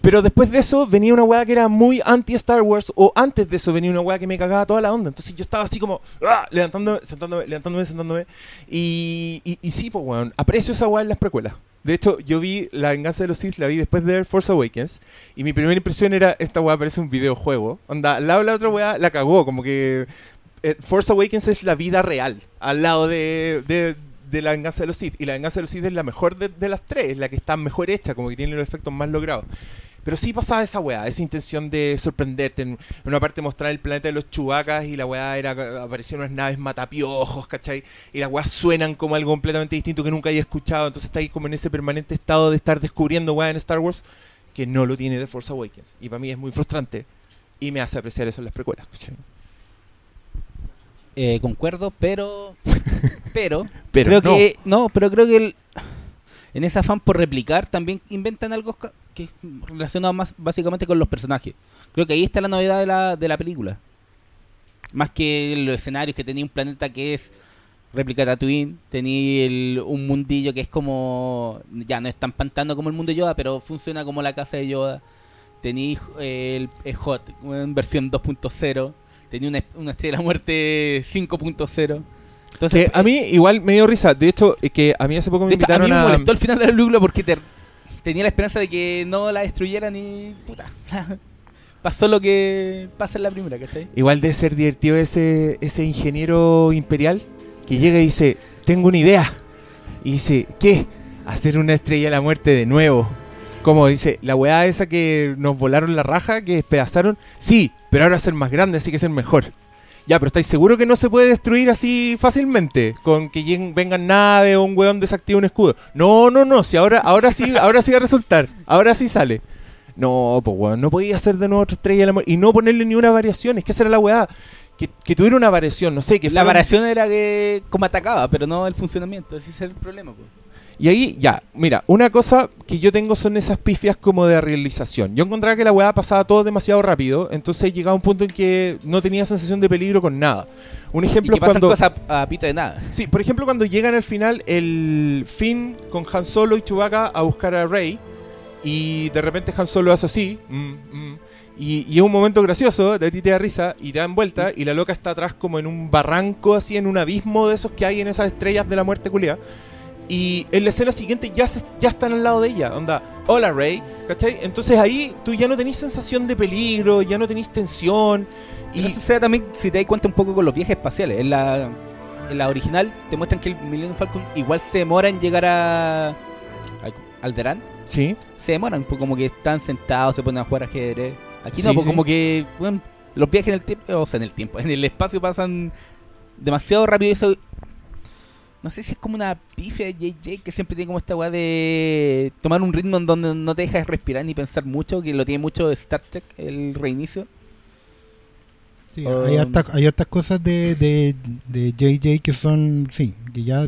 Pero después de eso venía una weá que era muy anti-Star Wars, o antes de eso venía una weá que me cagaba toda la onda. Entonces yo estaba así como, ¡ah! levantándome, sentándome, levantándome, sentándome. Y, y, y sí, pues weón, aprecio esa weá en las precuelas. De hecho, yo vi La venganza de los Sith, la vi después de ver Force Awakens, y mi primera impresión era, esta weá parece un videojuego. Onda, al lado de la otra weá la cagó, como que eh, Force Awakens es la vida real, al lado de, de, de La venganza de los Sith. Y La venganza de los Sith es la mejor de, de las tres, es la que está mejor hecha, como que tiene los efectos más logrados. Pero sí pasaba esa weá, esa intención de sorprenderte. En, una parte mostrar el planeta de los chubacas y la weá era aparecían unas naves matapiojos, ¿cachai? Y las weas suenan como algo completamente distinto que nunca había escuchado. Entonces está ahí como en ese permanente estado de estar descubriendo weá en Star Wars que no lo tiene The Force Awakens. Y para mí es muy frustrante y me hace apreciar eso en las precuelas, ¿cachai? Eh, concuerdo, pero. [laughs] Pero. Pero creo no. que. No, pero creo que el- en ese afán por replicar también inventan algo que es relacionado más básicamente con los personajes. Creo que ahí está la novedad de la, de la película. Más que los escenarios que tenía un planeta que es réplica Tatooine, tení el, un mundillo que es como, ya no es tan pantano como el mundo de Yoda, pero funciona como la casa de Yoda. Tení eh, el, el Hot, en versión 2.0. Tení una, una estrella de la muerte 5.0. Entonces, Que a mí igual me dio risa. De hecho, es que a mí hace poco me de hecho, a mí invitaron me a. molestó el final de la película porque te- tenía la esperanza de que no la destruyeran y puta. [laughs] Pasó lo que pasa en la primera, ¿cachai? Igual de ser divertido ese, ese ingeniero imperial que llega y dice, tengo una idea. Y dice, ¿qué? Hacer una estrella de la muerte de nuevo. Como dice, la weá esa que nos volaron la raja, que despedazaron. Sí, pero ahora ser más grande, así que ser mejor. Ya, pero ¿estáis seguro que no se puede destruir así fácilmente? Con que lleguen- vengan naves o un weón desactive un escudo. No, no, no, si ahora, ahora sí, [laughs] ahora sí va a resultar. Ahora sí sale. No, pues weón, no podía hacer de nuevo otra estrella de la muerte. Y no ponerle ni una variación, es que esa era la weá. Que, que tuviera una variación, no sé, que la fuera un- variación era que como atacaba, pero no el funcionamiento. Ese es el problema, pues. Y ahí, ya, mira, una cosa que yo tengo son esas pifias como de realización. Yo encontraba que la weá pasaba todo demasiado rápido, entonces llegaba un punto en que no tenía sensación de peligro con nada. Un Y ejemplo que es pasan cuando... cosas a, a pito de nada. Sí, por ejemplo, cuando llegan al final el Finn con Han Solo y Chewbacca a buscar a Rey y de repente Han Solo hace así mm, mm, y, y es un momento gracioso, de ti te da risa y te dan vuelta y la loca está atrás como en un barranco así, en un abismo de esos que hay en esas estrellas de la muerte culia. Y en la escena siguiente ya, se- ya están al lado de ella, onda, hola Rey, ¿cachai? Entonces ahí tú ya no tenés sensación de peligro, ya no tenés tensión. Y eso se da también, si te das cuenta un poco con los viajes espaciales. En la, en la original te muestran que el Millennium Falcon igual se demora en llegar a, a Alderaan. sí, Se demoran, pues como que están sentados, se ponen a jugar ajedrez. Aquí no, pues sí. como que bueno, los viajes en el tiempo, o sea, en el tiempo, [laughs] en el espacio pasan demasiado rápido. y Eso, no sé si es como una pifia de JJ que siempre tiene como esta weá de tomar un ritmo en donde no te dejas respirar ni pensar mucho, que lo tiene mucho de Star Trek, el reinicio. Sí, Um, hay, harta- hay hartas cosas de, de, de JJ que son, sí, que ya,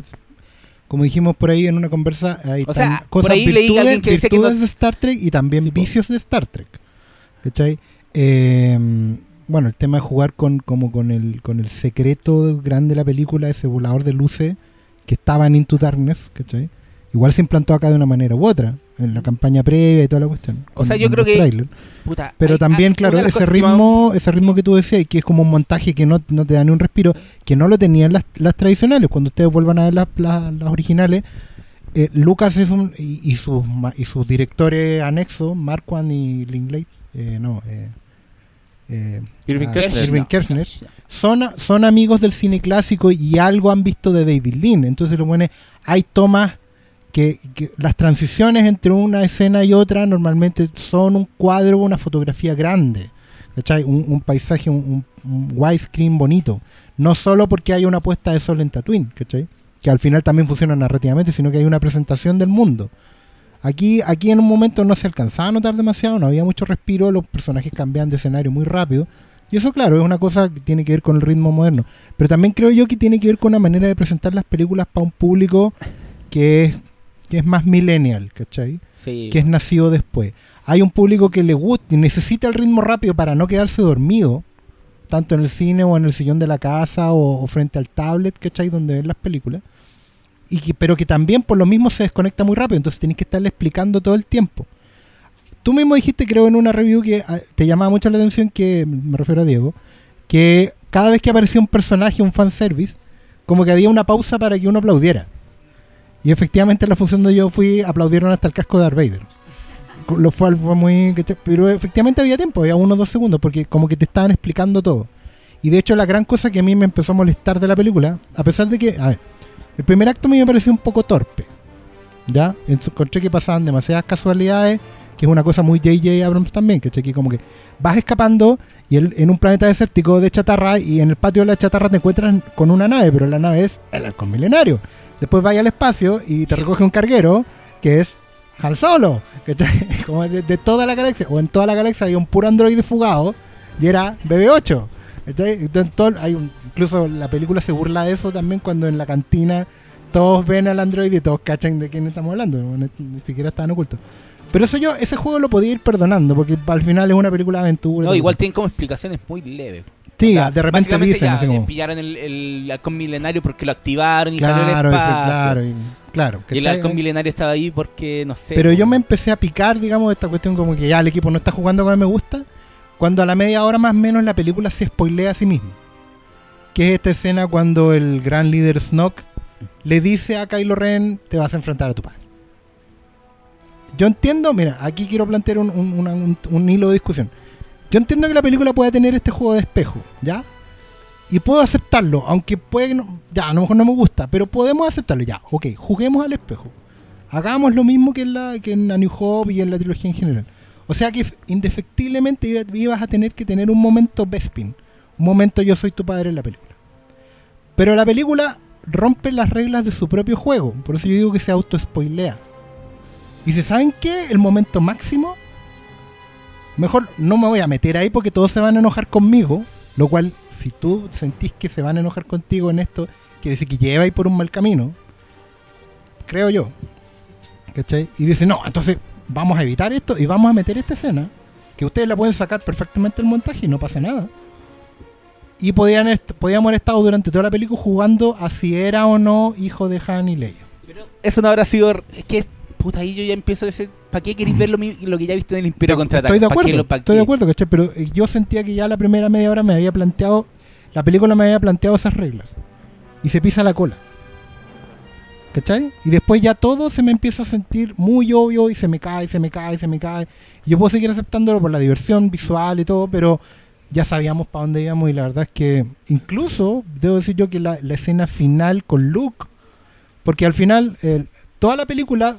como dijimos por ahí en una conversa, hay O sea, tan- por cosas, ahí leí virtudes, que que virtudes no- de Star Trek y también Sí, vicios de Star Trek. ¿Cachai? Eh, bueno, el tema de jugar con como con el con el secreto grande de la película, ese volador de luces que estaba en Into Darkness, ¿cachai? Igual se implantó acá de una manera u otra, en la campaña previa y toda la cuestión. O sea, yo creo que-. Puta, Pero hay- también, hay- claro, ese ritmo, ese ritmo que tú decías, que es como un montaje que no, no te da ni un respiro, que no lo tenían las, las tradicionales. Cuando ustedes vuelvan a ver las, las, las originales, eh, Lucas es un, y, y sus, y sus directores anexos, Marquand y Lingley, eh, no, eh, eh, Irving ah, Kershner. Irving Kershner, son, son amigos del cine clásico y algo han visto de David Lean. Entonces lo bueno es, hay tomas que, que las transiciones entre una escena y otra normalmente son un cuadro, una fotografía grande. ¿cachai? Un, un paisaje, un, un- un widescreen bonito. No solo porque hay una puesta de sol en Tatooine, ¿cachai? que al final también funciona narrativamente, sino que hay una presentación del mundo. Aquí, aquí en un momento no se alcanzaba a notar demasiado, no había mucho respiro, los personajes cambiaban de escenario muy rápido. Y eso, claro, es una cosa que tiene que ver con el ritmo moderno. Pero también creo yo que tiene que ver con una manera de presentar las películas para un público que es, que es más millennial, ¿cachai? Sí. Que es nacido después. Hay un público que le gusta y necesita el ritmo rápido para no quedarse dormido, tanto en el cine o en el sillón de la casa o, o frente al tablet, ¿cachai? Donde ven las películas. Y que, pero que también por lo mismo se desconecta muy rápido, entonces tenés que estarle explicando todo el tiempo. Tú mismo dijiste, creo, en una review que ah, te llamaba mucho la atención, que me refiero a Diego, que cada vez que aparecía un personaje, un fanservice, como que había una pausa para que uno aplaudiera. Y efectivamente la función de yo fui, aplaudieron hasta el casco de Darth. Lo cual fue muy... Pero efectivamente había tiempo, había uno o dos segundos, porque como que te estaban explicando todo. Y de hecho la gran cosa que a mí me empezó a molestar de la película, a pesar de que, el primer acto a mí me pareció un poco torpe. ¿Ya? Encontré que pasaban demasiadas casualidades, que es una cosa muy J.J. Abrams también, que que como que vas escapando y en un planeta desértico de chatarra y en el patio de la chatarra te encuentras con una nave, pero la nave es el halcón milenario. Después vas al espacio y te recoge un carguero que es Han Solo, ¿cachai? [laughs] Como de, de toda la galaxia, o en toda la galaxia hay un puro androide fugado y era BB-8. ¿Cachai? Entonces, hay un- incluso la película se burla de eso también cuando en la cantina todos ven al androide y todos cachan de quién estamos hablando, ni, siquiera estaban ocultos. Pero eso yo, ese juego lo podía ir perdonando, porque al final es una película de aventura. No, igual tienen como explicaciones muy leves. Sí, O sea, de repente dicen ya, como- eh, pillaron el, el halcón milenario porque lo activaron y Claro, ese- espacio. claro, y- claro. Y el ¿cachai? halcón milenario estaba ahí porque, no sé. Pero po, yo me empecé a picar, digamos, esta cuestión como que ya el equipo no está jugando como me gusta, cuando a la media hora más o menos la película se spoilea a sí misma. Que es esta escena cuando el gran líder Snoke le dice a Kylo Ren, te vas a enfrentar a tu padre. Yo entiendo, mira, aquí quiero plantear un, un- un- hilo de discusión. Yo entiendo que la película pueda tener este juego de espejo, ¿ya? Y puedo aceptarlo, aunque puede que no- ya, a lo mejor no me gusta, pero podemos aceptarlo, ya, ok, juguemos al espejo. Hagamos lo mismo que en, la, que en New Hope y en la trilogía en general. O sea que indefectiblemente iba- ibas a tener que tener un momento Bespin, un momento yo soy tu padre en la película. Pero la película rompe las reglas de su propio juego, por eso yo digo que se auto-spoilea. Y se saben qué, el momento máximo, mejor no me voy a meter ahí porque todos se van a enojar conmigo, lo cual si tú sentís que se van a enojar contigo en esto, quiere decir que lleva ahí por un mal camino, creo yo. ¿Cachai? Y dice, no, entonces vamos a evitar esto y vamos a meter esta escena, que ustedes la pueden sacar perfectamente el montaje y no pasa nada. Y podían podíamos haber estado durante toda la película jugando a si era o no hijo de Han y Leia. Pero eso no habrá sido. Es que, puta, ahí yo ya empiezo a decir. ¿Para qué queréis ver lo, lo que ya viste en el Imperio Contraataca? Estoy de ¿Pa' qué acuerdo, lo- estoy de acuerdo, ¿cachai? Pero eh, yo sentía que ya la primera media hora me había planteado, la película me había planteado esas reglas. Y se pisa la cola. Y después ya todo se me empieza a sentir muy obvio y se me cae, se me cae, se me cae. Yo puedo seguir aceptándolo por la diversión visual y todo, pero ya sabíamos para dónde íbamos y la verdad es que incluso debo decir yo que la, escena final con Luke, porque al final toda la película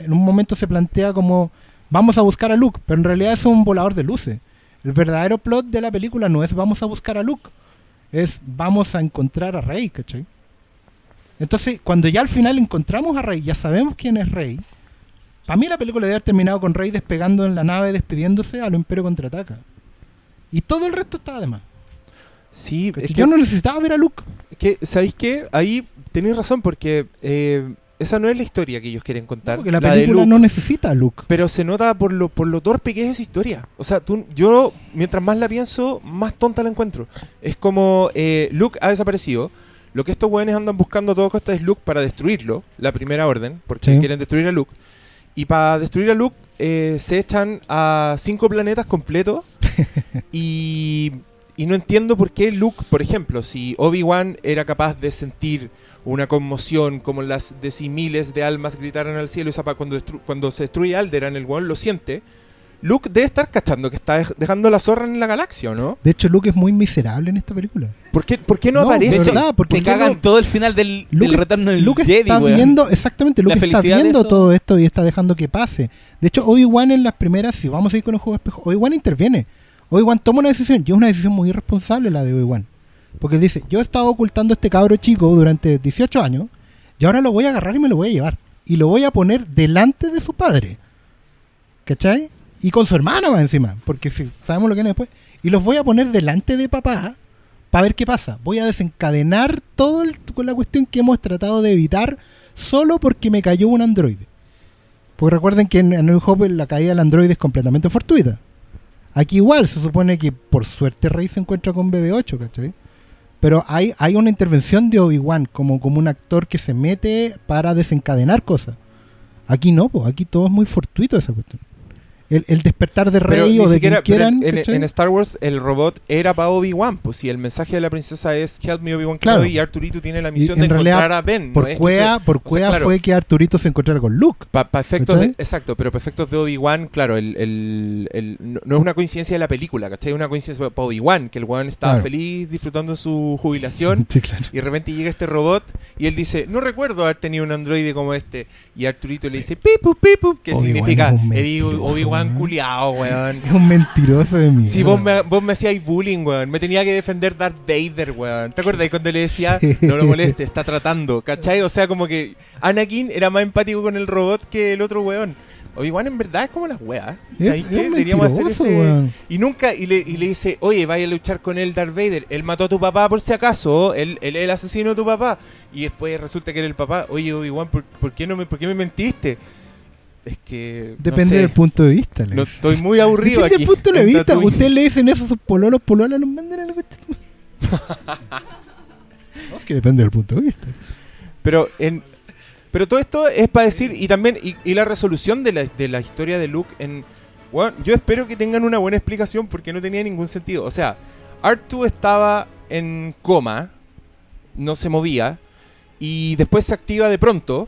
en un momento se plantea como vamos a buscar a Luke, pero en realidad es un volador de luces. El verdadero plot de la película no es vamos a buscar a Luke, es vamos a encontrar a Rey, ¿cachai? Entonces, cuando ya al final encontramos a Rey, ya sabemos quién es Rey, para mí la película debe haber terminado con Rey despegando en la nave, despidiéndose a lo Imperio Contraataca. Y todo el resto estaba de más. Sí, es que, Yo no necesitaba ver a Luke. que, ¿sabéis qué? Ahí tenéis razón porque eh, esa no es la historia que ellos quieren contar. Porque la película Luke. no necesita a Luke. Pero se nota por lo, por lo torpe que es esa historia. O sea, tú, yo, mientras más la pienso, más tonta la encuentro. Es como eh, Luke ha desaparecido. Lo que estos weones andan buscando a toda costa es Luke para destruirlo, la primera orden, porque Sí. quieren destruir a Luke. Y para destruir a Luke eh, se echan a cinco planetas completos. [laughs] y, y no entiendo por qué Luke, por ejemplo, si Obi-Wan era capaz de sentir una conmoción como las decimiles de almas gritaran al cielo, y esa pa- cuando, cuando se destruye Alderan, el weón lo siente. Luke debe estar cachando que está dej- dejando la zorra en la galaxia, ¿o no? De hecho, Luke es muy miserable en esta película. ¿Por qué, por qué no, No, aparece? de verdad, porque Te cagan todo el final del, del Luke, retorno del Luke Jedi, está weón. viendo, exactamente, Luke está viendo eso. todo esto y está dejando que pase. De hecho, Obi-Wan en las primeras, si vamos a ir con el juego de espejo, Obi-Wan interviene. Obi-Wan toma una decisión, y es una decisión muy irresponsable la de Obi-Wan. Porque él dice, yo he estado ocultando a este cabro chico durante 18 años, y ahora lo voy a agarrar y me lo voy a llevar. Y lo voy a poner delante de su padre. ¿Cachai? Y con su hermana más encima, porque si sabemos lo que viene después. Y los voy a poner delante de papá para ver qué pasa. Voy a desencadenar todo el- con la cuestión que hemos tratado de evitar solo porque me cayó un androide. Porque recuerden que en, en New Hope la caída del androide es completamente fortuita. Aquí igual se supone que por suerte Rey se encuentra con BB-8, ¿cachai? Pero hay, hay una intervención de Obi-Wan como, como un actor que se mete para desencadenar cosas. Aquí no, pues aquí todo es muy fortuito esa cuestión. El, el despertar de Rey o de siquiera- quien quieran. en, Star Wars el robot era para Obi-Wan, pues si el mensaje de la princesa es Help me Obi-Wan Claro. Kenobi", y Arturito tiene la misión en de realidad, encontrar a Ben. por no cuea, se- por o sea, cuea claro, fue que Arturito se encontrara con Luke. Para efectos exacto, pero para efectos de Obi-Wan, claro, el, el- el- no, es una coincidencia de la película, ¿cachai? Es una coincidencia para Obi-Wan, que el weón estaba Claro. feliz disfrutando de su jubilación [laughs] Sí, y de repente llega este robot y él dice, no recuerdo haber tenido un androide como este. Y Arturito le dice, pipu, pipu, que significa, es un "Eri- mentiroso, Obi-Wan weón. weón. Es un mentiroso de mierda. Si vos me, vos me hacíais bullying, weón. Me tenía que defender Darth Vader, weón. ¿Te acuerdas cuando le decía, Sí. no lo moleste, está tratando? ¿Cachai? O sea, como que Anakin era más empático con el robot que el otro weón. Obi-Wan en verdad es como las weas. Deberíamos hacer ese... Y nunca, y le, y le dice, oye, vaya a luchar con él Darth Vader. Él mató a tu papá por si acaso. Él, él es el asesino de tu papá. Y después resulta que era el papá. Oye, Obi-Wan, ¿por, por qué no me, por qué me mentiste? Es que... no Depende sé. del punto de vista. No, estoy muy aburrido Depende aquí. del punto de en vista. Ustedes le dicen eso a sus pololos, pololas, nos mandan a la. [laughs] No, es que depende del punto de vista. Pero en pero todo esto es para decir, y también, y, y la resolución de la, de la historia de Luke en. Bueno, yo espero que tengan una buena explicación porque no tenía ningún sentido. O sea, R2 estaba en coma, no se movía, y después se activa de pronto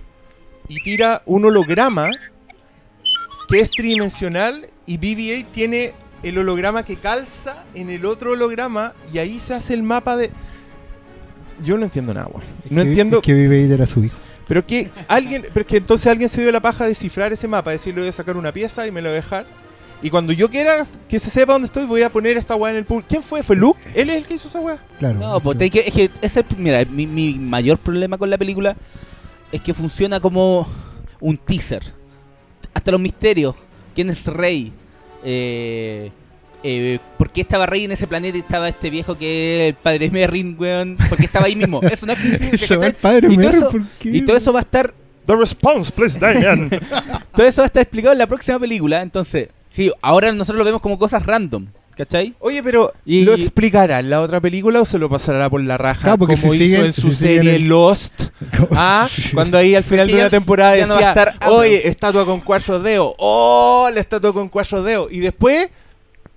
y tira un holograma que es tridimensional y BB-8 tiene el holograma que calza en el otro holograma y ahí se hace el mapa de... Yo no entiendo nada, weón. No Que- entiendo... Que vive ahí era su hijo. Pero que alguien, pero que entonces alguien se dio la paja de cifrar ese mapa, decirle voy a sacar una pieza y me lo voy a dejar. Y cuando yo quiera que se sepa dónde estoy, voy a poner esta weá en el pool. ¿Quién fue? ¿Fue Luke? ¿Él es el que hizo esa weá? Claro. No, pues te- que- es que ese, mira, mi, mi mayor problema con la película es que funciona como un teaser. Hasta los misterios. ¿Quién es Rey? Eh, eh, ¿Por qué estaba Rey en ese planeta y estaba este viejo que es el padre Merrin, weón? Porque estaba ahí mismo. Eso no es [laughs] Se va el padre Y todo eso- ¿por qué? Y todo eso va a estar The response, please, Diane. [laughs] todo eso va a estar explicado en la próxima película. Entonces, sí, ahora nosotros lo vemos como cosas random. ¿Cachai? Oye, pero Y- ¿lo explicará en la otra película o se lo pasará por la raja? Claro, porque como si hizo siguen- en su [laughs] si serie el- Lost. Ah, cuando ahí al final de una temporada no decía, estar oye, estatua con cuatro dedos. Oh, la estatua con cuatro dedos. Y después,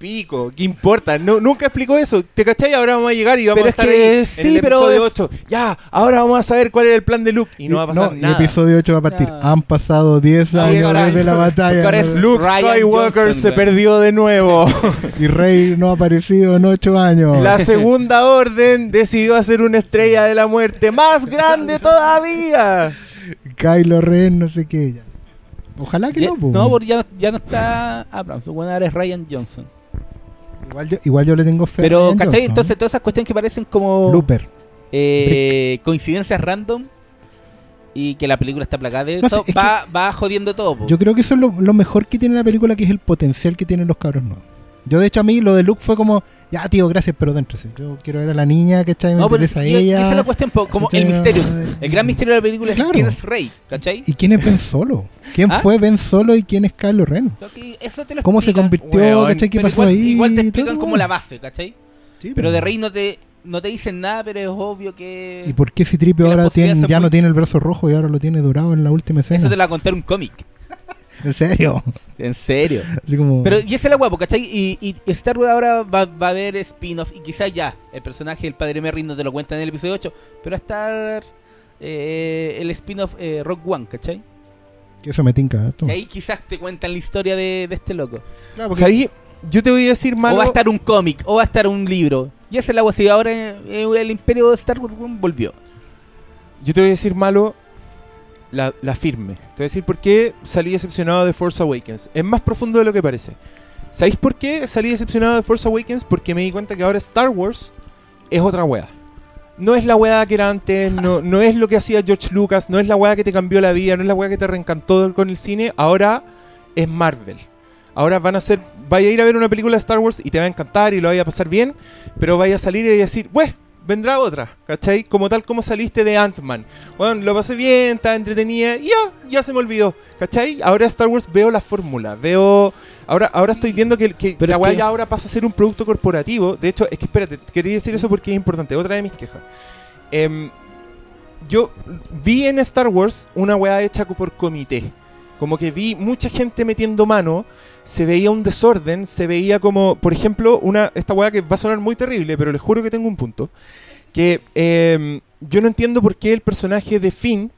pico, ¿qué importa? No, nunca explicó eso. ¿Te cachai? Ahora vamos a llegar y vamos Pero a es estar que ahí sí, en el pero episodio es- 8. Ya, ahora vamos a saber cuál es el plan de Luke. Y no va a pasar y nada. episodio 8 va a partir. No. Han pasado 10 Ahí años ahora- desde la [laughs] batalla. porque ahora es ¿no? Luke Ryan Skywalker Johnson, se perdió de nuevo. [laughs] Y Rey no ha aparecido en 8 años. La [laughs] segunda orden decidió hacer una estrella de la muerte más grande todavía. Kylo Ren, no sé qué. ya. Ojalá que Ya- no, po. no, porque ya, ya no está Abrams. Bueno, ahora es Ryan Johnson. Igual, yo, igual yo le tengo fe. Pero, ¿cachai? Johnson. Entonces, todas esas cuestiones que parecen como Looper. eh, coincidencias random y que la película está plagada de No eso, sé, es va, va jodiendo todo. po. Yo creo que eso es lo, lo mejor que tiene la película, que es el potencial que tienen los cabros nuevos. Yo, de hecho, a mí lo de Luke fue como, ya, tío, gracias, pero dentro. Yo quiero ver a la niña, ¿cachai? Me No, pero interesa y- y esa es la ella. cuestión, como ¿cachai? el misterio. El gran misterio de la película Claro. es quién es Rey, ¿cachai? ¿Y quién es Ben Solo? ¿Quién ¿Ah? fue Ben Solo y quién es Kylo Ren? Creo que eso te lo ¿Cómo se convirtió? ¿Cachai? ¿Qué pero pasó igual, ahí? igual te explican como la base, ¿cachai? Sí, Pero de Rey no te, no te dicen nada, pero es obvio que... ¿Y por qué si Tripio que las ahora tiene, ya muy- no tiene el brazo rojo y ahora lo tiene dorado en la última escena? Eso te lo va a contar un cómic. [laughs] En serio. En serio. Así como... Pero, y esa es la guapo, ¿cachai? Y, y Star Wars ahora va, va a haber spin-off. Y quizás ya, el personaje del padre Merry no te lo cuenta en el episodio 8. Pero va a estar eh, el spin-off eh, Rock One, ¿cachai? que eso me tinca. esto. Y ahí quizás te cuentan la historia de, de este loco. Claro, porque- ¿Sabí? Yo te voy a decir malo. O va a estar un cómic, o va a estar un libro. Y esa es la guapa. Si ahora eh, el imperio de Star Wars volvió. Yo te voy a decir malo la, la firme. Te voy a decir por qué salí decepcionado de Force Awakens. Es más profundo de lo que parece. ¿Sabéis por qué salí decepcionado de Force Awakens? Porque me di cuenta que ahora Star Wars es otra wea. No es la wea que era antes, no, [laughs] no es lo que hacía George Lucas, no es la wea que te cambió la vida, no es la wea que te reencantó con el cine. Ahora es Marvel. Ahora van a ser. Vaya a ir a ver una película de Star Wars y te va a encantar y lo vaya a pasar bien, pero vaya a salir y a decir, "Pues, vendrá otra", ¿cachai? Como tal como saliste de Ant-Man. Bueno, lo pasé bien, estaba entretenida, y ya, ya se me olvidó, ¿cachai? Ahora Star Wars veo la fórmula, veo. Ahora, ahora estoy viendo que, que Pero la weá que- ya ahora pasa a ser un producto corporativo. De hecho, es que espérate, quería decir eso porque es importante. Otra de mis quejas. Em, yo vi en Star Wars una weá hecha por comité. Como que vi mucha gente metiendo mano, se veía un desorden, se veía como, por ejemplo, una esta weá que va a sonar muy terrible, pero les juro que tengo un punto. Que em, yo no entiendo por qué el personaje de Finn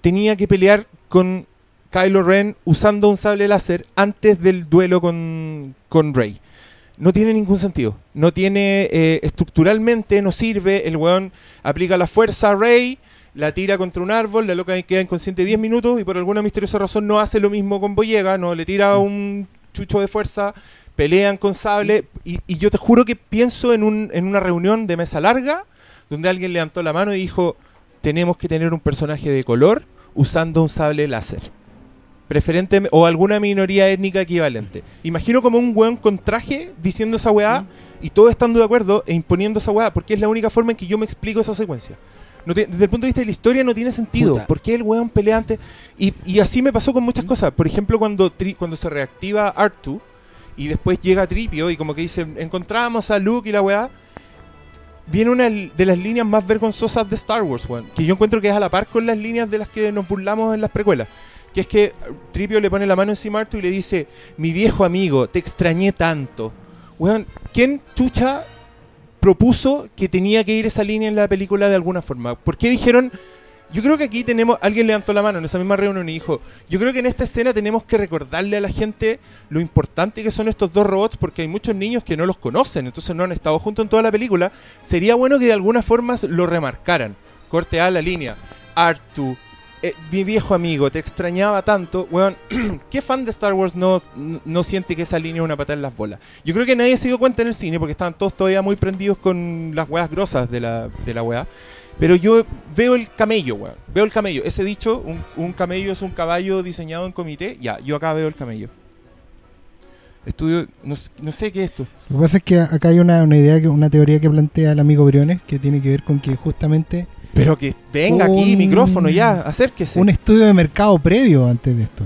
tenía que pelear con Kylo Ren usando un sable láser antes del duelo con, con Rey. No tiene ningún sentido. No tiene, eh, estructuralmente no sirve. El weón aplica la fuerza a Rey, la tira contra un árbol, la loca queda inconsciente 10 minutos y por alguna misteriosa razón no hace lo mismo con Boyega, no le tira un chucho de fuerza, pelean con sable y, y yo te juro que pienso en, un, en una reunión de mesa larga donde alguien levantó la mano y dijo, tenemos que tener un personaje de color usando un sable láser. Preferente o alguna minoría étnica equivalente. Imagino como un weón con traje diciendo esa weá y todos estando de acuerdo e imponiendo esa weá, porque es la única forma en que yo me explico esa secuencia. No te- desde el punto de vista de la historia no tiene sentido. Puta. ¿Por qué el weón pelea antes? Y, y así me pasó con muchas cosas. Por ejemplo, cuando, Tri- cuando se reactiva R2 y después llega Tripio y como que dice, encontramos a Luke y la weá. viene una de las líneas más vergonzosas de Star Wars, weón. Que yo encuentro que es a la par con las líneas de las que nos burlamos en las precuelas. Que es que Tripio le pone la mano encima a Artu y le dice, mi viejo amigo, te extrañé tanto. Weón, ¿quién chucha propuso que tenía que ir esa línea en la película de alguna forma? ¿Por qué dijeron, yo creo que aquí tenemos, alguien levantó la mano en esa misma reunión y dijo, yo creo que en esta escena tenemos que recordarle a la gente lo importante que son estos dos robots porque hay muchos niños que no los conocen, entonces no han estado juntos en toda la película. Sería bueno que de alguna forma lo remarcaran. Corte a la línea. Artu, eh, mi viejo amigo, te extrañaba tanto. Weón, [clears throat] ¿qué fan de Star Wars no, no siente que esa línea es una patada en las bolas? Yo creo que nadie se dio cuenta en el cine porque estaban todos todavía muy prendidos con las weas grosas de la, de la wea. Pero yo veo el camello, weón. Veo el camello. Ese dicho, un, un camello es un caballo diseñado en comité. Ya, yo acá veo el camello. Estudio, no, no sé qué es esto. Lo que pasa es que acá hay una, una idea, una teoría que plantea el amigo Briones que tiene que ver con que justamente Pero que venga aquí, micrófono, ya, acérquese. un estudio de mercado previo antes de esto.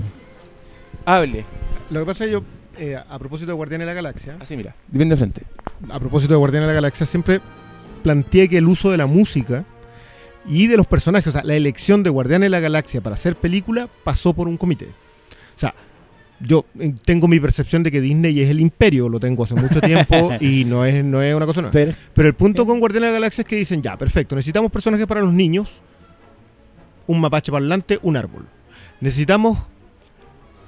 Hable. Lo que pasa es que yo, eh, a propósito de Guardianes de la Galaxia, Así, mira, bien de frente. a propósito de Guardianes de la Galaxia, siempre planteé que el uso de la música y de los personajes, o sea, la elección de Guardianes de la Galaxia para hacer película pasó por un comité. O sea, yo eh, tengo mi percepción de que Disney es el imperio, lo tengo hace mucho tiempo [laughs] y no es, no es una cosa nueva. Pero, Pero el punto con Guardianes de la Galaxia es que dicen, ya, perfecto, necesitamos personajes para los niños, un mapache parlante, un árbol. Necesitamos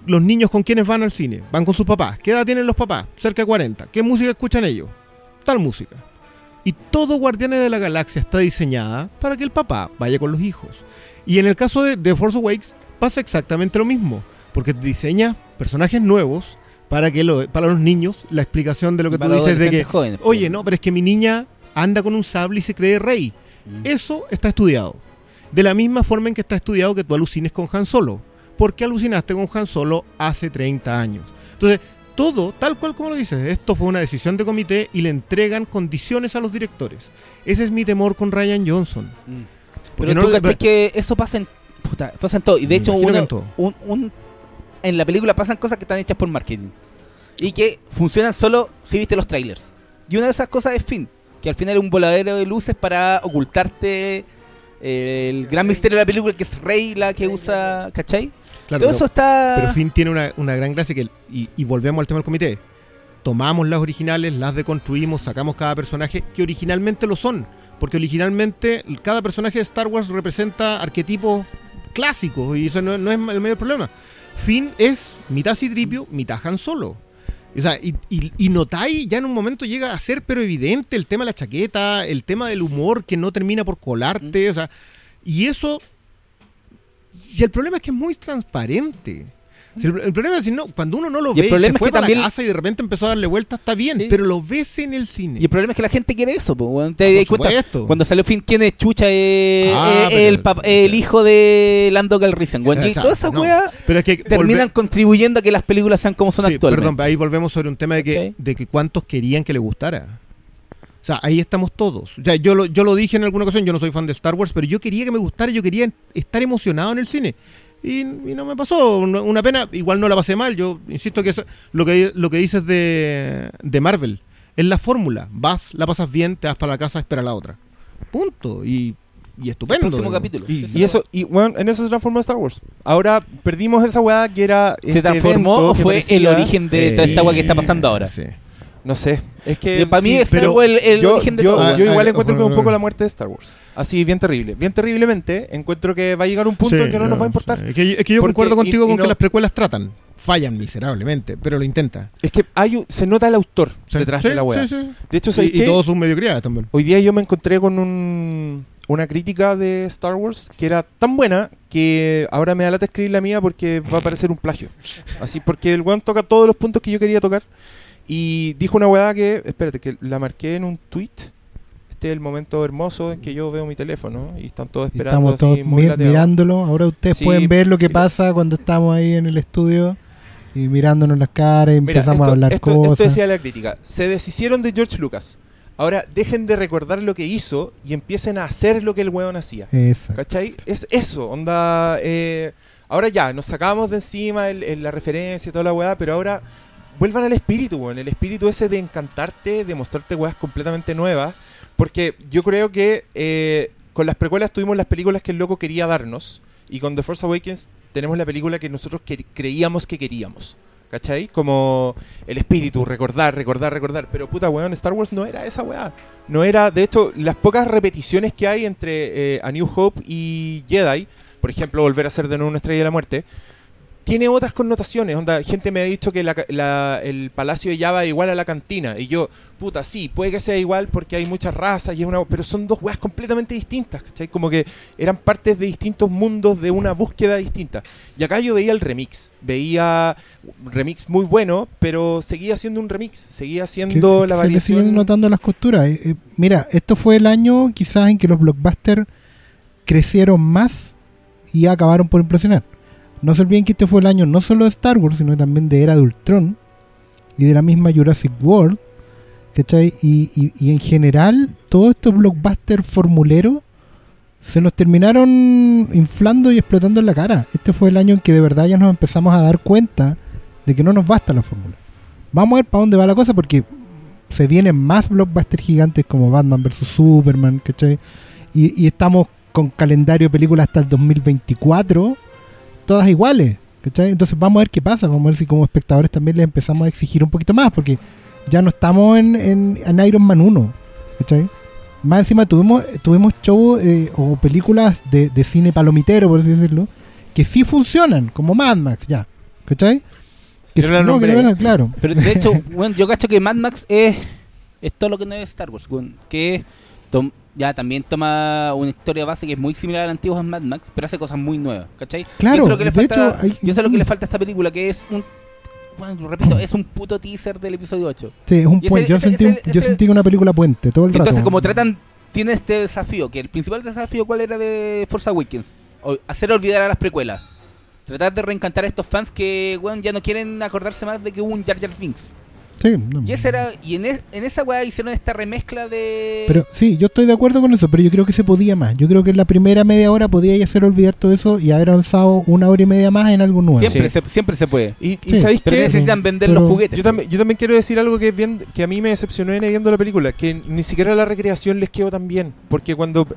los niños con quienes van al cine, van con sus papás. ¿Qué edad tienen los papás? Cerca de 40. ¿Qué música escuchan ellos? Tal música. Y todo Guardianes de la Galaxia está diseñada para que el papá vaya con los hijos. Y en el caso de, de Force Awakens pasa exactamente lo mismo, porque diseña personajes nuevos para que lo- para los niños la explicación de lo que tú dices de que jóvenes, Oye, pues. no, pero es que mi niña anda con un sable y se cree rey. Mm. Eso está estudiado. De la misma forma en que está estudiado que tú alucines con Han Solo. ¿Por qué alucinaste con Han Solo hace 30 años? Entonces, todo, tal cual como lo dices, esto fue una decisión de comité y le entregan condiciones a los directores. Ese es mi temor con Ryan Johnson. Mm. Pero no tú lo- que eso pasa en, puta, pasa en todo. Y de Me hecho, uno- un- en la película pasan cosas que están hechas por marketing. Y que funcionan solo si viste los trailers. Y una de esas cosas es Finn. Que al final es un voladero de luces para ocultarte eh, el gran misterio de la película, que es Rey la que usa, ¿cachai? Claro, Todo pero- eso está... Pero Finn tiene una, una gran gracia que, y, y volvemos al tema del comité. Tomamos las originales, las deconstruimos, sacamos cada personaje que originalmente lo son. Porque originalmente cada personaje de Star Wars representa arquetipos clásicos y eso no, no es el mayor problema. Finn es mitad Citripio, mitad Han Solo. O sea, y, y, y notáis, ya en un momento llega a ser pero evidente el tema de la chaqueta, el tema del humor que no termina por colarte, o sea, y eso si el problema es que es muy transparente. Si el, el problema es si no, cuando uno no lo Y el ve, y problema se es fue que para también- la casa y de repente empezó a darle vueltas, está bien, Sí. pero lo ves en el cine. Y el problema es que la gente quiere eso, weón. te Ah, das cuenta. supuesto. Cuando salió Finn, ¿quién es Chucha? Eh, Ah, eh, pero- el, el hijo de Lando Calrissian. Y todas esas no. weas Pero es que terminan volve- contribuyendo a que las películas sean como son sí, actualmente. perdón, ahí volvemos sobre un tema de que, de que cuántos querían que le gustara. O sea, ahí estamos todos. O sea, yo lo, yo lo dije en alguna ocasión, yo no soy fan de Star Wars, pero yo quería que me gustara, yo quería estar emocionado en el cine. Y, y no me pasó, una pena, igual no la pasé mal, yo insisto que eso, lo que lo que dices de, de Marvel, es la fórmula, vas, la pasas bien, te vas para la casa, espera la otra. Punto. Y, y estupendo. próximo digo. capítulo. Y- Y eso, y bueno, en eso se transformó Star Wars. Ahora perdimos esa weá que era. ¿Se este transformó evento o fue parecía- el origen de toda esta Eh, agua que está pasando ahora? sí. No sé. Es que. para mí sí, es pero algo el, el yo, origen de yo- todo. Ah, yo igual ah, encuentro que es un ah, poco ah. la muerte de Star Wars. Así, bien terrible. Bien terriblemente, encuentro que va a llegar un punto Sí, en que no, nos va a importar. sí. Es que, es que yo Porque- concuerdo contigo y- y con no- que las precuelas tratan. Fallan miserablemente, pero lo intenta. Es que hay un- se nota el autor Sí, detrás sí, de la sí. De hecho, Y, ¿sabes y qué? todos son mediocridades también. Hoy día yo me encontré con un- una crítica de Star Wars que era tan buena que ahora me da lata escribir la mía porque va a parecer un plagio. Así, porque el weón toca todos los puntos que yo quería tocar. Y dijo una weá que, espérate, que la marqué en un tweet. Este es el momento hermoso en que yo veo mi teléfono y están todos Y esperando Estamos así todos muy mir- lateados. mirándolo. Ahora ustedes Sí, pueden ver lo que pasa cuando estamos ahí en el estudio y mirándonos las caras y Mira, empezamos a esto- hablar esto, esto cosas. decía la crítica. Se deshicieron de George Lucas. Ahora dejen de recordar lo que hizo y empiecen a hacer lo que el weón hacía. Exacto. ¿Cachai? Es eso, onda. eh, ahora ya, nos sacamos de encima el- el- la referencia y toda la weá, pero ahora vuelvan al espíritu, weón. El espíritu ese de encantarte, de mostrarte weas completamente nuevas, Porque yo creo que eh, con las precuelas tuvimos las películas que el loco quería darnos. Y con The Force Awakens tenemos la película que nosotros que- creíamos que queríamos. ¿Cachai? Como el espíritu, recordar, recordar, recordar. Pero puta weón, Star Wars no era esa weá. No era, de hecho, las pocas repeticiones que hay entre eh, A New Hope y Jedi, por ejemplo, volver a ser de nuevo una estrella de la muerte, tiene otras connotaciones. Onda, gente me ha dicho que la la- el palacio de Java es igual a la cantina. Y yo, puta, sí, puede que sea igual porque hay muchas razas y es una. Pero son dos weas completamente distintas, ¿cachai? Como que eran partes de distintos mundos de una búsqueda distinta. Y acá yo veía el remix. Veía un remix muy bueno, pero seguía siendo un remix. Seguía Que- siendo que la se le siguen variación. notando las costuras. Eh, eh, mira, esto fue el año quizás en que los blockbusters crecieron más y acabaron por impresionar. No se olviden que este fue el año no solo de Star Wars, sino también de Era de Ultron y de la misma Jurassic World. ¿Cachai? Y, y- en general, todos estos blockbusters formuleros se nos terminaron inflando y explotando en la cara. Este fue el año en que de verdad ya nos empezamos a dar cuenta de que no nos basta la fórmula. Vamos a ver para dónde va la cosa porque se vienen más blockbusters gigantes como Batman vs. Superman, ¿cachai? Y, y estamos con calendario de películas hasta el 2024, todas iguales, ¿cachai? Entonces vamos a ver qué pasa, vamos a ver si como espectadores también les empezamos a exigir un poquito más, porque ya no estamos en, en, en Iron Man 1, ¿cachai? Más encima tuvimos, tuvimos shows eh, o películas de, de cine palomitero, por así decirlo, que sí funcionan, como Mad Max, ya, ¿cachai? Que la no, que verdad, claro. Pero de hecho, [laughs] bueno, yo cacho que Mad Max es, es todo lo que no es Star Wars, que tom- ya también toma una historia base que es muy similar a la antigua Mad Max, pero hace cosas muy nuevas, ¿cachai? Claro, y eso es lo que le falta, hecho, hay- y eso es lo que le falta a esta película, que es un, bueno, repito, es un puto teaser del episodio 8. Sí, es un puente. Yo, ese- sentí, un- ese- yo ese- sentí una película puente todo el rato. Entonces, como tratan, tiene este desafío, que el principal desafío, ¿cuál era de Force Awakens? O- hacer olvidar a las precuelas. Tratar de reencantar a estos fans que, weón, ya no quieren acordarse más de que hubo un Jar Jar Binks. Sí, no. Y, ese era, y en, es- en esa weá hicieron esta remezcla de... Pero sí, yo estoy de acuerdo con eso, pero yo creo que se podía más. Yo creo que en la primera media hora podía ya hacer olvidar todo eso y haber avanzado una hora y media más en algo nuevo. siempre, Sí. se, siempre se puede. Y, y Sí, ¿sabéis qué? necesitan vender Pero- los juguetes. Yo también, yo también quiero decir algo que es bien que a mí me decepcionó en viendo la película, que ni siquiera la recreación les quedó tan bien, porque cuando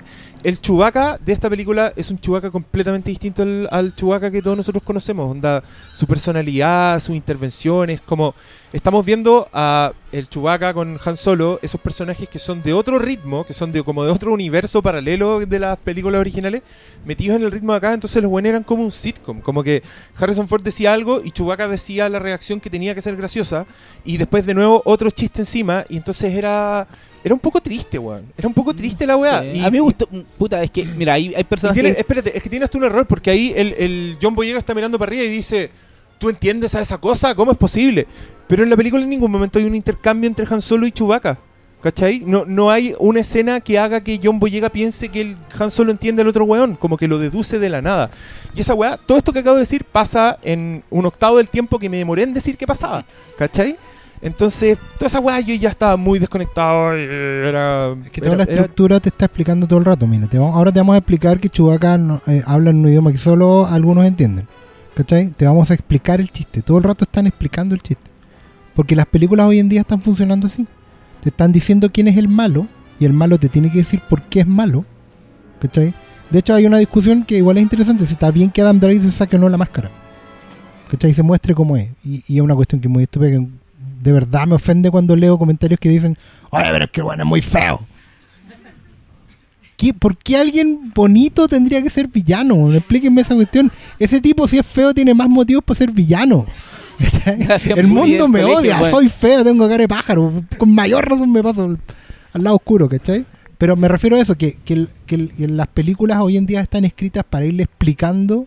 el Chewbacca de esta película es un Chewbacca completamente distinto al, al Chewbacca que todos nosotros conocemos, onda su personalidad, sus intervenciones, como estamos viendo a el Chewbacca con Han Solo, esos personajes que son de otro ritmo, que son de como de otro universo paralelo de las películas originales, metidos en el ritmo de acá, entonces los buenos eran como un sitcom, como que Harrison Ford decía algo y Chewbacca decía la reacción que tenía que ser graciosa y después de nuevo otro chiste encima y entonces era era un poco triste, weón. Era un poco triste la weá. Sí. Y- a mí me gustó, puta, es que, mira, hay, hay personas tiene- que... espérate, es que tienes tú un error porque ahí el, el John Boyega está mirando para arriba y dice, ¿tú entiendes a esa cosa? ¿Cómo es posible? Pero en la película en ningún momento hay un intercambio entre Han Solo y Chewbacca. ¿Cachai? No, no hay una escena que haga que John Boyega piense que el Han Solo entiende al otro weón, como que lo deduce de la nada. Y esa weá, todo esto que acabo de decir pasa en un octavo del tiempo que me demoré en decir que pasaba. ¿Cachai? Entonces, toda esa weá yo ya estaba muy desconectado. y era, Es que toda la era- estructura te está explicando todo el rato. Mira, te vamos- ahora te vamos a explicar que Chewbacca no- eh, habla en un idioma que solo algunos entienden. ¿Cachai? Te vamos a explicar el chiste. Todo el rato están explicando el chiste. Porque las películas hoy en día están funcionando así. Te están diciendo quién es el malo y el malo te tiene que decir por qué es malo. ¿Cachai? De hecho, hay una discusión que igual es interesante. Si está bien que Adam Driver se saque o no la máscara. ¿Cachai? Se muestre cómo es. Y, es una cuestión que es muy estúpida. Que de verdad me ofende cuando leo comentarios que dicen, oye, pero es que bueno, es muy feo. ¿Qué- ¿Por qué alguien bonito tendría que ser villano? Explíquenme esa cuestión. Ese tipo, si es feo, tiene más motivos para ser villano. [laughs] El mundo me colegio, odia, bueno. soy feo, tengo cara de pájaro. Con mayor razón me paso al, lado oscuro, ¿cachai? Pero me refiero a eso, que, que que las películas hoy en día están escritas para irle explicando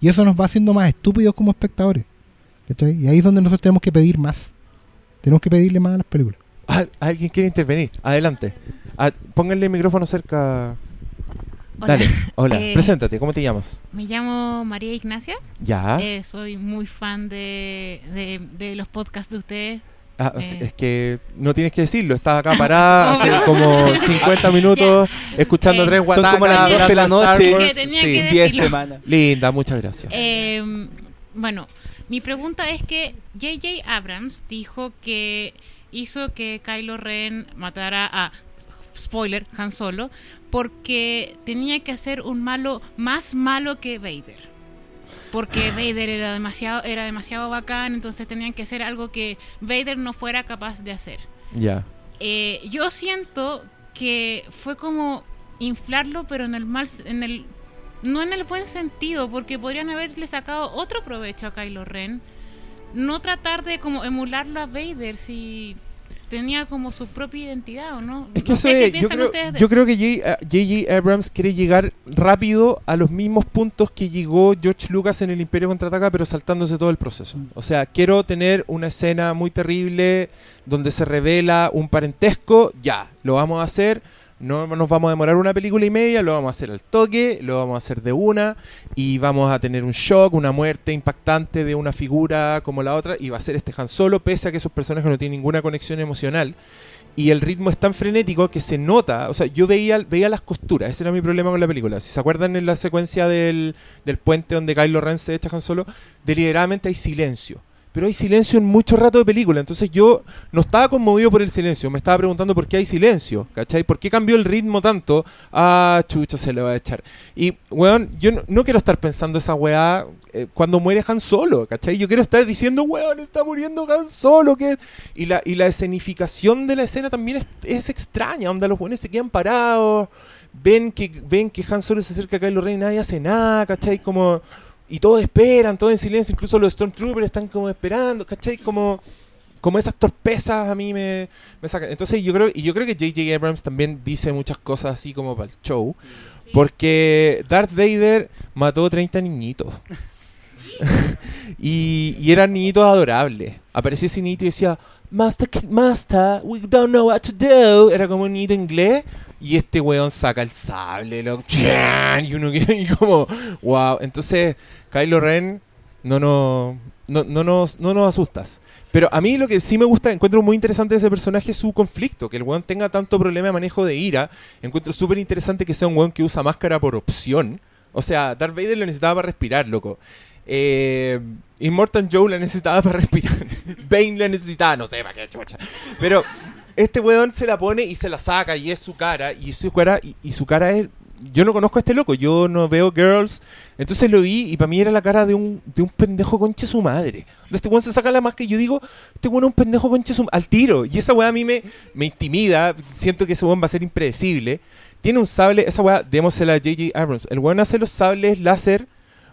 y eso nos va haciendo más estúpidos como espectadores. ¿cachai? Y ahí es donde nosotros tenemos que pedir más. Tenemos que pedirle más a las películas. Al- ¿Alguien quiere intervenir? Adelante. Ah, pónganle el micrófono cerca. Hola. Dale, hola, Eh, preséntate, ¿cómo te llamas? Me llamo María Ignacia. Ya. Eh, soy muy fan de, de, de los podcasts de ustedes. Ah, es- eh. es que no tienes que decirlo, estás acá parada [laughs] hace como 50 [laughs] minutos escuchando Eh, tres Son guatacas. como las 12 de la noche. Que tenía Sí. que 10 decirlo. semanas. Linda, muchas gracias. Eh, bueno, mi pregunta es que J.J. Abrams dijo que hizo que Kylo Ren matara a spoiler, Han Solo, porque tenía que hacer un malo más malo que Vader. Porque [sighs] Vader era demasiado, era demasiado bacán, entonces tenían que hacer algo que Vader no fuera capaz de hacer. Ya. Eh, yo siento que fue como inflarlo, pero en el mal, en el no en el buen sentido, porque podrían haberle sacado otro provecho a Kylo Ren. No tratar de como emularlo a Vader si tenía como su propia identidad o no. Es que no sé qué yo, creo, de yo creo que J.J. Abrams quiere llegar rápido a los mismos puntos que llegó George Lucas en el Imperio Contraataca, pero saltándose todo el proceso. O sea, quiero tener una escena muy terrible donde se revela un parentesco, ya, lo vamos a hacer. No nos vamos a demorar una película y media, lo vamos a hacer al toque, lo vamos a hacer de una y vamos a tener un shock, una muerte impactante de una figura como la otra y va a ser este Han Solo, pese a que esos personajes no tienen ninguna conexión emocional y el ritmo es tan frenético que se nota, o sea, yo veía, veía las costuras, ese era mi problema con la película. Si se acuerdan en la secuencia del, del puente donde Kylo Ren se echa Han Solo, deliberadamente hay silencio. Pero hay silencio en mucho rato de película, entonces yo no estaba conmovido por el silencio, me estaba preguntando por qué hay silencio, ¿cachai? ¿Por qué cambió el ritmo tanto? Ah, chucha, se le va a echar. Y, weón, yo no, quiero estar pensando esa weá eh, cuando muere Han Solo, ¿cachai? Yo quiero estar diciendo, weón, está muriendo Han Solo, que y la, y la escenificación de la escena también es, es extraña, onda los buenos se quedan parados, ven que, ven que Han Solo se acerca a Kylo Ren y nadie hace nada, ¿cachai? Como, y todos esperan, todos en silencio, incluso los Stormtroopers están como esperando, ¿cachai? Como, como esas torpezas a mí me, me sacan. Entonces yo creo, y yo creo que J.J. Abrams también dice muchas cosas así como para el show, porque Darth Vader mató 30 niñitos. [laughs] y, y eran niñitos adorables. Aparecía ese niñito y decía, Master, Master, we don't know what to do. Era como un niñito inglés. Y este weón saca el sable, lo, y uno que [laughs] y como, wow. Entonces, Kylo Ren, no, no, no, no, nos, no asustas. Pero a mí lo que sí me gusta, encuentro muy interesante de ese personaje es su conflicto, que el weón tenga tanto problema de manejo de ira. Encuentro súper interesante que sea un weón que usa máscara por opción. O sea, Darth Vader lo necesitaba para respirar, loco. Eh, Immortal Joe la necesitaba para respirar. [laughs] Bane la necesitaba, no sé, para qué chucha. Pero este weón se la pone y se la saca y es su cara. Y su cara, y, su cara es. Yo no conozco a este loco, yo no veo girls. Entonces lo vi y para mí era la cara de un, de un pendejo conche su madre. Este weón se saca la máscara y yo digo, este weón es un pendejo conche su al tiro. Y esa weá a mí me, me intimida. Siento que ese weón va a ser impredecible. Tiene un sable, esa weá, démosela a J.J. Abrams. El weón hace los sables láser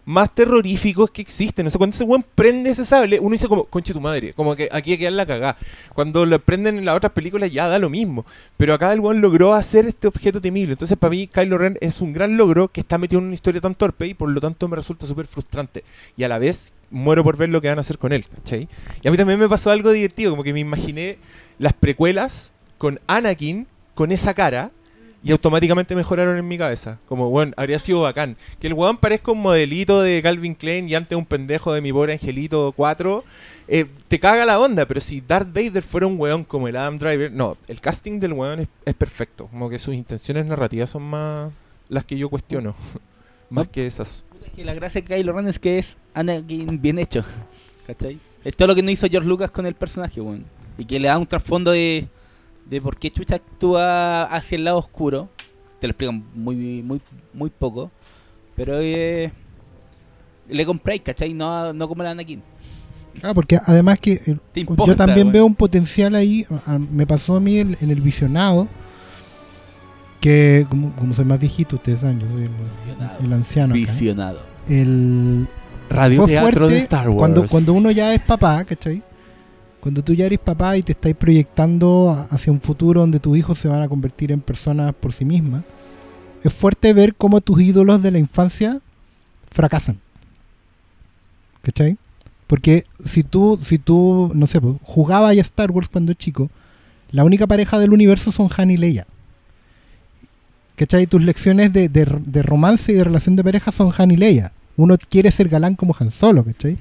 más terroríficos que existen. O sea, cuando ese weón prende ese sable, uno dice como, conche tu madre, como que aquí hay que la cagada. Cuando lo prenden en las otras películas ya da lo mismo. Pero acá el weón logró hacer este objeto temible. Entonces, para mí, Kylo Ren es un gran logro que está metido en una historia tan torpe y por lo tanto me resulta súper frustrante. Y a la vez muero por ver lo que van a hacer con él. Y a mí también me pasó algo divertido, como que me imaginé las precuelas con Anakin con esa cara y automáticamente mejoraron en mi cabeza. Como, bueno, habría sido bacán. Que el weón parezca un modelito de Calvin Klein y antes un pendejo de mi pobre angelito 4. eh, te caga la onda, pero si Darth Vader fuera un weón como el Adam Driver, no, el casting del weón es, es perfecto. Como que sus intenciones narrativas son más las que yo cuestiono. [laughs] más que esas. Es que la gracia de Kylo Ren es que es Anakin bien hecho. [laughs] ¿Cachai? Es todo lo que no hizo George Lucas con el personaje, weón. Y que le da un trasfondo de, de por qué Chucha actúa hacia el lado oscuro. Te lo explican muy, muy, muy poco. Pero eh, le compráis, ¿cachai? No, no como el Anakin. Ah, porque además que eh, yo también veo un potencial ahí. a- a- me pasó a mí en, en el visionado. Que como, como soy más viejito, ustedes saben, yo soy el, Visionado. el anciano. acá. Visionado. El, Radio fue Teatro fuerte de Star Wars. Cuando, cuando uno ya es papá, ¿cachai? Cuando tú ya eres papá y te estás proyectando hacia un futuro donde tus hijos se van a convertir en personas por sí mismas, es fuerte ver cómo tus ídolos de la infancia fracasan. ¿Cachai? Porque si tú, si tú, no sé, pues, jugabas a Star Wars cuando chico, la única pareja del universo son Han y Leia. ¿Cachai? Tus lecciones de, de- de romance y de relación de pareja son Han y Leia. Uno quiere ser galán como Han Solo, ¿cachai?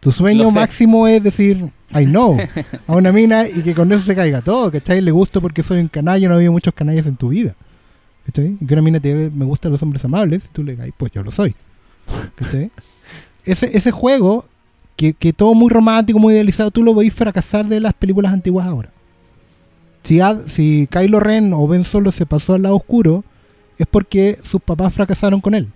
Tu sueño máximo es decir, I know, [laughs] a una mina y que con eso se caiga todo, ¿cachai? Le gusto porque soy un canalla, no había muchos canallas en tu vida. ¿Cachai? Y que una mina te diga, me gustan los hombres amables, y tú le digas, pues yo lo soy. ¿Cachai? Ese, ese juego, que, que todo muy romántico, muy idealizado, tú lo veis fracasar de las películas antiguas ahora. si, Ad- si Kylo Ren o Ben Solo se pasó al lado oscuro, es porque sus papás fracasaron con él.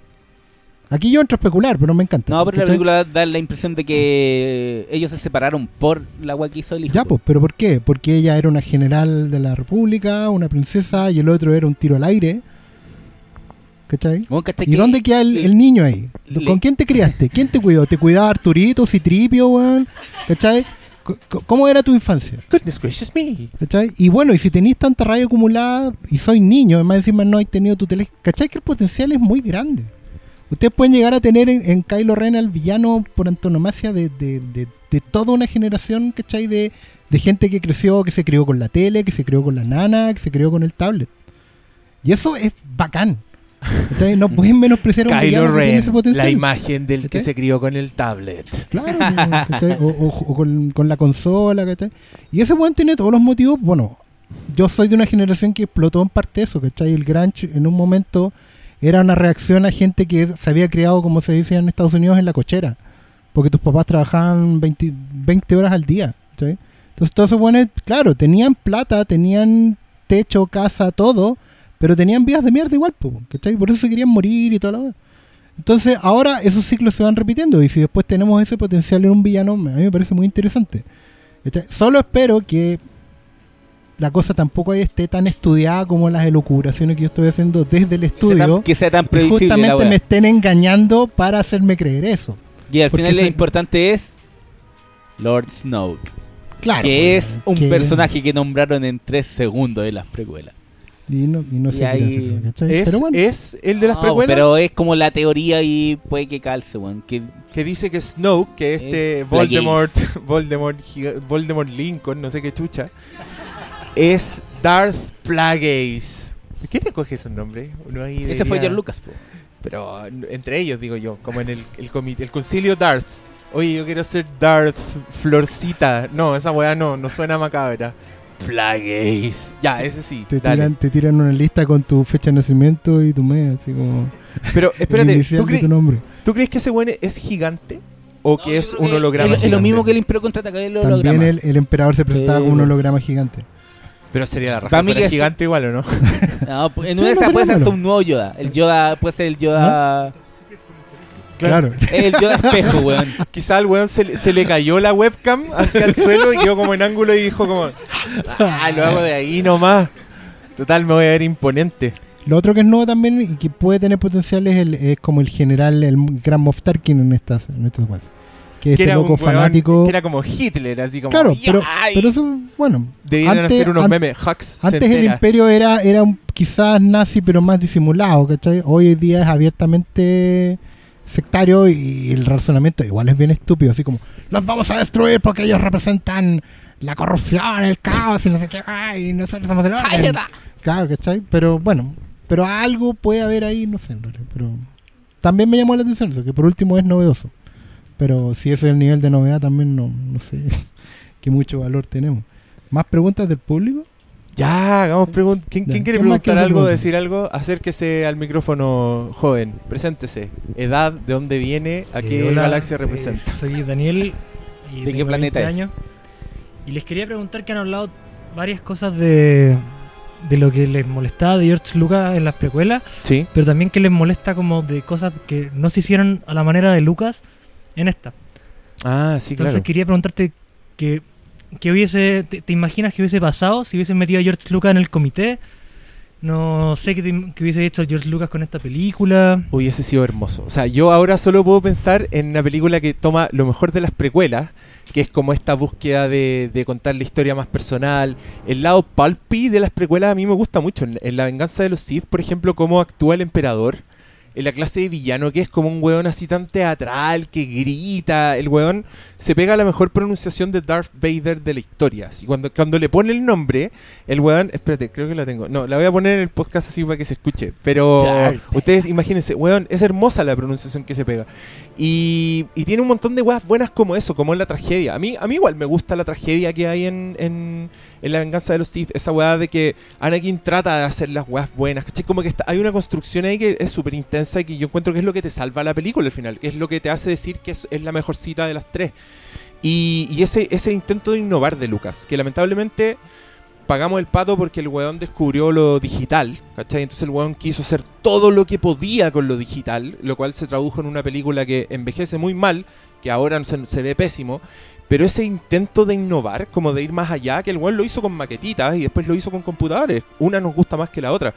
Aquí yo entro a especular, pero me encanta. No, pero la película da la impresión de que ellos se separaron por la agua que hizo el hijo. Ya, pues, pero ¿por qué? Porque ella era una general de la República, una princesa, y el otro era un tiro al aire. ¿Cachai? ¿cachai ¿Y que- dónde queda el, le- el niño ahí? le- ¿Con quién te criaste? ¿Quién te cuidó? ¿Te cuidaba Arturito, Citripio, weón? ¿Cachai? ¿Cómo era tu infancia? Goodness gracious me. ¿Cachai? Y bueno, y si tenéis tanta rabia acumulada y soy niño, además encima no hay tenido tu tele... ¿Cachai? Que el potencial es muy grande. Ustedes pueden llegar a tener en, en Kylo Ren al villano por antonomasia de, de, de- de toda una generación, ¿cachai? De, de gente que creció, que se crió con la tele, que se crió con la nana, que se crió con el tablet. Y eso es bacán. ¿Cachai? No pueden menospreciar a un Kylo que tiene ese potencial. la imagen del que se crió con el tablet. Claro, o, o- o con, con la consola, ¿cachai? Y ese buen tiene todos los motivos. Bueno, yo soy de una generación que explotó en parte eso, ¿cachai? El Grunge en un momento era una reacción a gente que se había criado, como se dice en Estados Unidos, en la cochera. Porque tus papás trabajaban 20, 20 horas al día. Entonces todos esos buenos, claro, tenían plata, tenían techo, casa, todo, pero tenían vidas de mierda igual, ¿cachai? Por eso se querían morir y la wea. Entonces, ahora esos ciclos se van repitiendo. Y si después tenemos ese potencial en un villano, a mí me parece muy interesante. Solo espero que la cosa tampoco esté tan estudiada como las elucubraciones que yo estoy haciendo desde el que sea estudio. tan- que sea tan Y la justamente me estén engañando para hacerme creer eso. Y al porque final lo importante es Lord Snoke, Claro. que es un que- personaje que nombraron en tres segundos de las precuelas. Y no, y no sé Y qué ahí- ¿cachai? ¿Es, Pero bueno, es el de las No, precuelas? Pero es como la teoría y puede que calce, weón. Que que dice que Snoke, que este Es Voldemort, [laughs] Voldemort, Voldemort Lincoln, no sé qué chucha, es Darth Plagueis. ¿Quién le coge? Uno ahí ese diría- fue George Lucas, po. Pero entre ellos, digo yo, como en el, el, comi- el concilio Darth. Oye, yo quiero ser Darth Florcita. No, esa weá no, no suena macabra. Plagueis. Ya, ese sí. te dale. tiran, te tiran una lista con tu fecha de nacimiento y tu mes, así como Pero [laughs] espérate, ¿tú, cre- tu nombre. ¿tú crees que ese weón es gigante? ¿O que es un holograma? Es, es lo mismo que el Imperio contraataca el También holograma. el, el emperador se presentaba como un Pero- holograma gigante. Pero sería la raja. Para mí fuera que es- gigante igual, ¿o no? [laughs] No, en una de esas puede ser hasta un nuevo Yoda. El Yoda puede ser el Yoda. Claro. El Yoda espejo, [laughs] weón. Quizá al weón se, le- se le cayó la webcam hacia el suelo y quedó como en ángulo y dijo como... Ah, lo hago de ahí nomás. Total, me voy a ver imponente. Lo otro que es nuevo también y que puede tener potencial es, el, es como el general, el gran Moff Tarkin en estas, en estos juegos. Que es que este era loco un fanático. Que era como Hitler, así como... claro, pero, pero eso, bueno. Antes- hacer unos an- memes. Hacks Antes el imperio era, era un- quizás nazi, pero más disimulado, ¿cachai? Hoy en día es abiertamente sectario y el razonamiento igual es bien estúpido, así como, los vamos a destruir porque ellos representan la corrupción, el caos y no sé qué, ay, nosotros somos el orden. Claro, ¿cachai? Pero bueno, pero algo puede haber ahí, no sé, pero también me llamó la atención eso, que por último es novedoso. Pero si ese es el nivel de novedad, también no, no sé [laughs] qué mucho valor tenemos. ¿Más preguntas del público? Ya, hagamos preguntas. ¿Quién, quiere ¿quién más preguntar quiere algo, preguntar? decir algo? Acérquese al micrófono, joven. Preséntese. Edad, de dónde viene, a qué Eh, hola, galaxia eh, representa. soy Daniel y ¿De qué tengo planeta 20 es? años. Y les quería preguntar que han hablado varias cosas de, de lo que les molestaba de George Lucas en las precuelas, Sí. pero también que les molesta como de cosas que no se hicieron a la manera de Lucas en esta. Ah, sí, Entonces claro. quería preguntarte que, que hubiese, te, te imaginas que hubiese pasado si hubiesen metido a George Lucas en el comité? No sé qué, te- qué hubiese hecho George Lucas con esta película. Hubiese sido hermoso. O sea, yo ahora solo puedo pensar en una película que toma lo mejor de las precuelas, que es como esta búsqueda de, de contar la historia más personal. El lado pulpy de las precuelas a mí me gusta mucho. En, en La venganza de los Sith, por ejemplo, cómo actúa el emperador. En la clase de villano, que es como un weón así tan teatral, que grita. El weón se pega la mejor pronunciación de Darth Vader de la historia. Así, cuando, cuando le pone el nombre, el weón. Espérate, creo que la tengo. No, la voy a poner en el podcast así para que se escuche. Pero Darth ustedes imagínense, weón, es hermosa la pronunciación que se pega. Y, y tiene un montón de weas buenas como eso, como en la tragedia. A mí, a mí igual me gusta la tragedia que hay en, en, en La venganza de los Sith. Esa wea de que Anakin trata de hacer las weas buenas. ¿cachai? Como que hay una construcción ahí que es súper intensa y que yo encuentro que es lo que te salva la película al final. Que es lo que te hace decir que es, la mejor cita de las tres. Y, ese, ese intento de innovar de Lucas, que lamentablemente pagamos el pato porque el weón descubrió lo digital, ¿cachai? Entonces el weón quiso hacer todo lo que podía con lo digital, lo cual se tradujo en una película que envejece muy mal, que ahora se ve pésimo, pero ese intento de innovar, como de ir más allá, que el weón lo hizo con maquetitas y después lo hizo con computadores, una nos gusta más que la otra.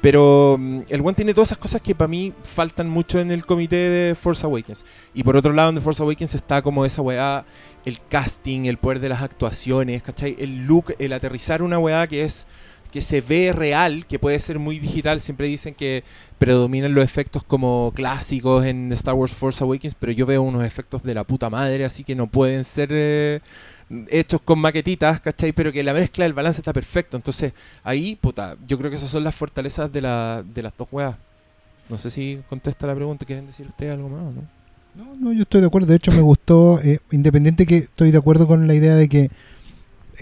Pero mm, el One tiene todas esas cosas que para mí faltan mucho en el comité de Force Awakens. Y por otro lado, en The Force Awakens está como esa weá, el casting, el poder de las actuaciones, ¿cachai? El look, el aterrizar una weá que es que se ve real, que puede ser muy digital. Siempre dicen que predominan los efectos como clásicos en Star Wars Force Awakens, pero yo veo unos efectos de la puta madre, así que no pueden ser eh, hechos con maquetitas, ¿cachai? Pero que la mezcla, el balance está perfecto. Entonces, ahí, puta, yo creo que esas son las fortalezas de, la, de las dos weas. No sé si contesta la pregunta, ¿quieren decir ustedes algo más o no? No, no, yo estoy de acuerdo. De hecho, me gustó, eh, independiente que estoy de acuerdo con la idea de que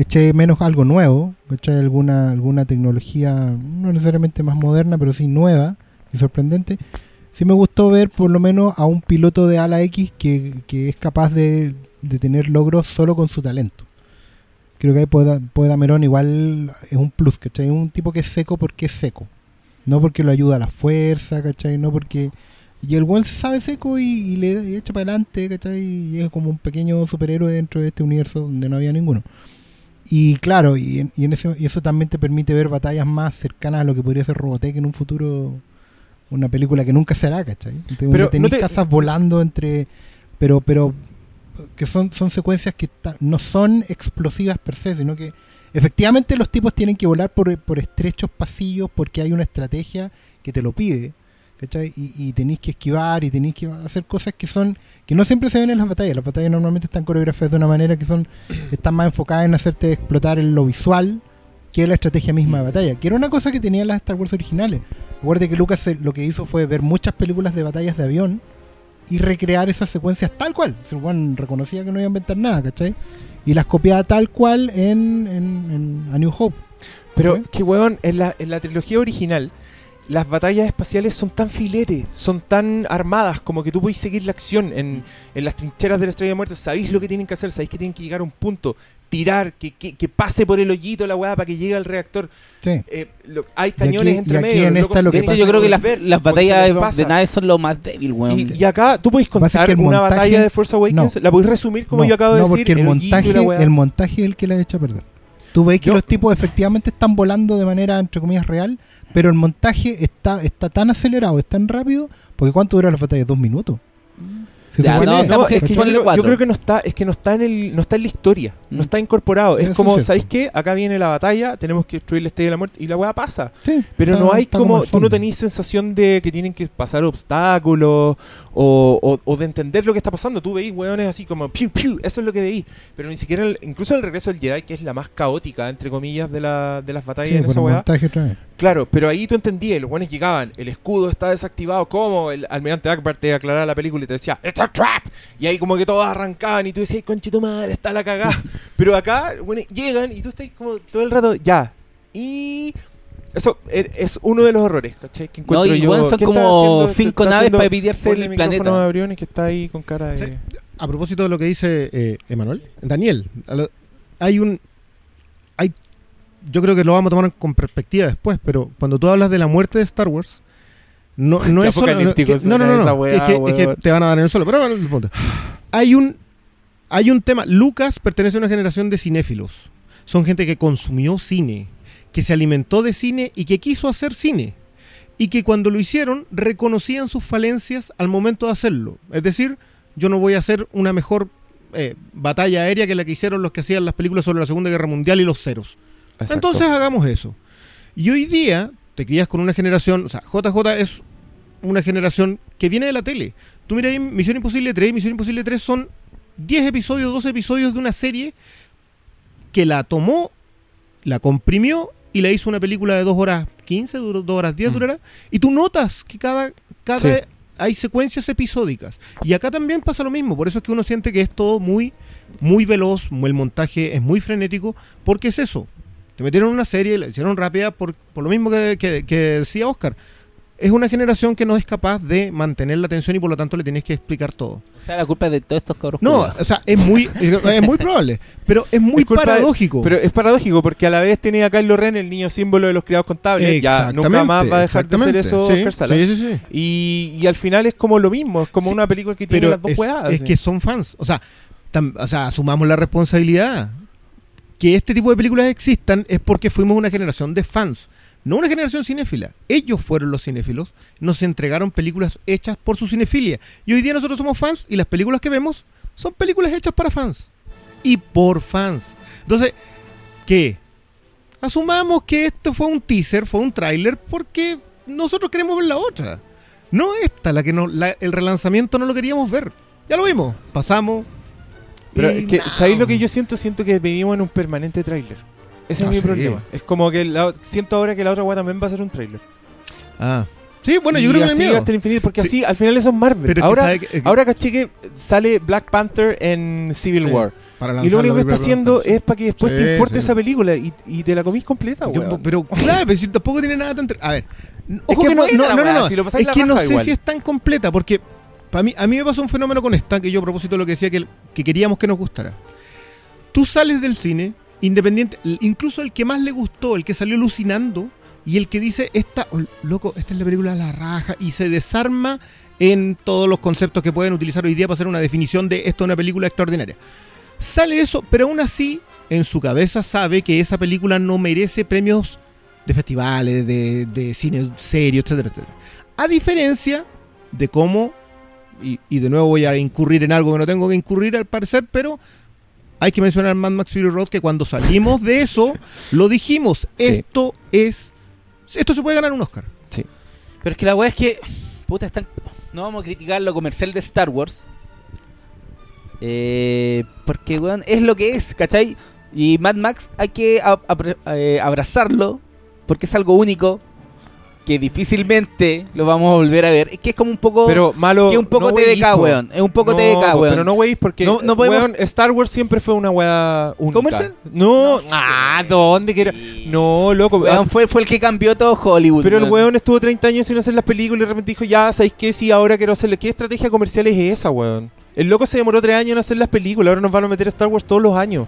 eché menos algo nuevo, eché alguna, alguna tecnología, no necesariamente más moderna, pero sí nueva y sorprendente. Sí me gustó ver por lo menos a un piloto de ala X que, que es capaz de, de tener logros solo con su talento. Creo que ahí Poe Poe Dameron igual es un plus, ¿cachai? Un tipo que es seco porque es seco. No porque lo ayuda a la fuerza, ¿cachai? No porque... Y el buen se sabe seco y, y le echa para adelante, ¿cachai? Y es como un pequeño superhéroe dentro de este universo donde no había ninguno. Y claro, y, en- y en eso, y eso también te permite ver batallas más cercanas a lo que podría ser Robotech en un futuro, una película que nunca será, ¿cachai? Entonces, Pero donde tenés no te- casas volando entre... Pero, pero que son, son secuencias que ta- no son explosivas per se, sino que efectivamente los tipos tienen que volar por, por estrechos pasillos porque hay una estrategia que te lo pide. ¿Cachai? Y, y tenéis que esquivar y tenéis que hacer cosas que son que no siempre se ven en las batallas. Las batallas normalmente están coreografiadas de una manera que son [clears throat] están más enfocadas en hacerte explotar en lo visual que la estrategia misma de batalla. Que era una cosa que tenían las Star Wars originales. Recuerde que Lucas eh, lo que hizo fue ver muchas películas de batallas de avión y recrear esas secuencias tal cual. O sea, reconocía que no iba a inventar nada, ¿cachai? Y las copiaba tal cual en, en, en A New Hope. Pero, ¿Ok? que weón, en la, en la trilogía original, las batallas espaciales son tan filete, son tan armadas, como que tú podés seguir la acción en, en las trincheras de la Estrella de Muerte. Sabéis lo que tienen que hacer, sabéis que tienen que llegar a un punto, tirar, que, que, que pase por el hoyito la weá para que llegue al reactor. Sí. Eh, lo- hay cañones aquí- entre medio. en esta lo que pasa- yo creo que las, ver las batallas de, de naves son lo más débil, weón. Y, y acá tú podéis contar que el una batalla de Force Awakens, No. la podéis resumir como no, yo acabo de no, decir. porque el, la montaje, el montaje es el que la echa a perder. Tú veis que Yo- los tipos efectivamente están volando de manera, entre comillas, real, pero el montaje está, está tan acelerado, es tan rápido, porque ¿cuánto dura la batalla? ¿Dos minutos? Ya, No, es que yo creo, cuatro. yo creo que no está, es que no está en el, no está en la historia, no Mm. está incorporado. Es Eso como. ¿sabéis qué? Acá viene la batalla, tenemos que destruir la estrella de la muerte y la weá pasa. Sí, Pero está- no hay como, al tú no tenés sensación de que tienen que pasar obstáculos o, o- o de entender lo que está pasando. Tú veis weones así como piu piu, eso es lo que veis. Pero ni siquiera, el- incluso el regreso del Jedi, que es la más caótica, entre comillas, de, la, de las batallas Sí, en esa weá. Claro, pero ahí tú entendías, los buenos llegaban, el escudo está desactivado, ¿cómo? El almirante Akbar te aclaraba la película y te decía, ¡It's a trap! Y ahí como que todos arrancaban y tú decías, conchito madre, está la cagada. [laughs] pero acá, bueno, llegan y tú estás como todo el rato, ya. Y eso er- es uno de los errores, ¿cachai? Que No, encuentro y yo. son ¿Qué está como cinco naves para ponle el micrófono planeta. a Briones que está ahí con cara de... Sí. A propósito de lo que dice eh, Emanuel, Daniel, lo- hay un. hay Yo creo que lo vamos a tomar con perspectiva después, pero cuando tú hablas de la muerte de Star Wars, no, [laughs] no es solo. No, que- no, no, no, esa no, weá, es, que, es que te van a dar en el suelo. Pero bueno, el punto. Hay un, hay un tema. Lucas pertenece a una generación de cinéfilos. Son gente que consumió cine, que se alimentó de cine y que quiso hacer cine. Y que cuando lo hicieron reconocían sus falencias al momento de hacerlo. Es decir, yo no voy a hacer una mejor eh, batalla aérea que la que hicieron los que hacían las películas sobre la Segunda Guerra Mundial y los ceros. Exacto. Entonces hagamos eso. Y hoy día te crías con una generación, o sea, JJ es una generación que viene de la tele. Tú mira ahí Misión Imposible 3, Misión Imposible 3 son 10 episodios, 12 episodios de una serie que la tomó, la comprimió y la hizo una película de 2 horas 15, 2 horas 10 Mm. durará. Y tú notas que cada, cada Sí. hay secuencias episódicas. Y acá también pasa lo mismo, por eso es que uno siente que es todo muy, muy veloz, el montaje es muy frenético, porque es eso. Te metieron una serie, la hicieron rápida por, por lo mismo que, que- que decía Oscar. Es una generación que no es capaz de mantener la atención y por lo tanto le tienes que explicar todo. O sea, la culpa es de todos estos cabros. No, o sea, es muy, [laughs] es muy probable, pero es muy Es culpa de- paradójico. Pero es paradójico porque a la vez tenía a Kylo Ren, el niño símbolo de los criados contables. Ya nunca más va a dejar de hacer exactamente, eso sí, sí, sí, sí. Y, y al final es como lo mismo, es como Sí, una película que tiene Pero las dos es, es que son fans. O sea, tam- o sea, asumamos la responsabilidad. Que este tipo de películas existan es porque fuimos una generación de fans. No una generación cinéfila. Ellos fueron los cinéfilos. Nos entregaron películas hechas por su cinefilia. Y hoy día nosotros somos fans y las películas que vemos son películas hechas para fans. Y por fans. Entonces, ¿qué? Asumamos que esto fue un teaser, fue un tráiler, porque nosotros queremos ver la otra. No esta, la que no, la- el relanzamiento no lo queríamos ver. Ya lo vimos, pasamos. Pero es que. ¿sabéis lo que yo siento? Siento que vivimos en un permanente tráiler. Ese Ah, es mi sí. problema. Es como que la- siento ahora que la otra hueá también va a ser un tráiler. Ah. Sí, bueno, yo Y creo que así me miedo. hasta el infinito, porque Sí. así al final eso es Marvel. Pero es que ahora, que- ahora caché que sale Black Panther en Civil Sí, War. Y lo único que está haciendo es para que después Sí, te importe esa película y, y te la comís completa, weón. pero [laughs] claro, pero si tampoco tiene nada tan... A ver, ojo que que, no, no, no, no, weá, si lo es que no sé igual. si es tan completa, porque para mí, a mí me pasó un fenómeno con esta, que yo a propósito de lo que decía, que, que queríamos que nos gustara. Tú sales del cine, independiente, incluso el que más le gustó, el que salió alucinando, y el que dice, esta, oh, loco, esta es la película la raja, y se desarma en todos los conceptos que pueden utilizar hoy día para hacer una definición de esto es una película extraordinaria. Sale eso, pero aún así, en su cabeza sabe que esa película no merece premios de festivales, de, de cine serio, etcétera, etcétera. A diferencia de cómo, y, y de nuevo voy a incurrir en algo que no tengo que incurrir al parecer, pero hay que mencionar Mad Max Fury Road que cuando salimos de eso, lo dijimos, Sí. esto es, esto se puede ganar un Oscar. Pero es que la weá es que. Puta, están. No vamos a criticar lo comercial de Star Wars. Eh, porque, weón, es lo que es, ¿cachai? Y Mad Max hay que eh, abrazarlo. Porque es algo único. Que difícilmente lo vamos a volver a ver. Es que es como un poco. Pero malo. que un poco no TDK, weón. Es un poco No, TDK, weón. Pero no weís porque No- no podemos- weón, Star Wars siempre fue una weá única. ¿Comercial? No, No sé, ah, ¿dónde que era? No, loco. Weón, fue, fue el que cambió todo Hollywood. Pero el weón. estuvo 30 años sin hacer las películas y de repente dijo, ya, ¿sabéis qué? Sí, ahora quiero hacerle. ¿Qué estrategia comercial es esa, weón? El loco se demoró 3 años en hacer las películas, ahora nos van a meter a Star Wars todos los años.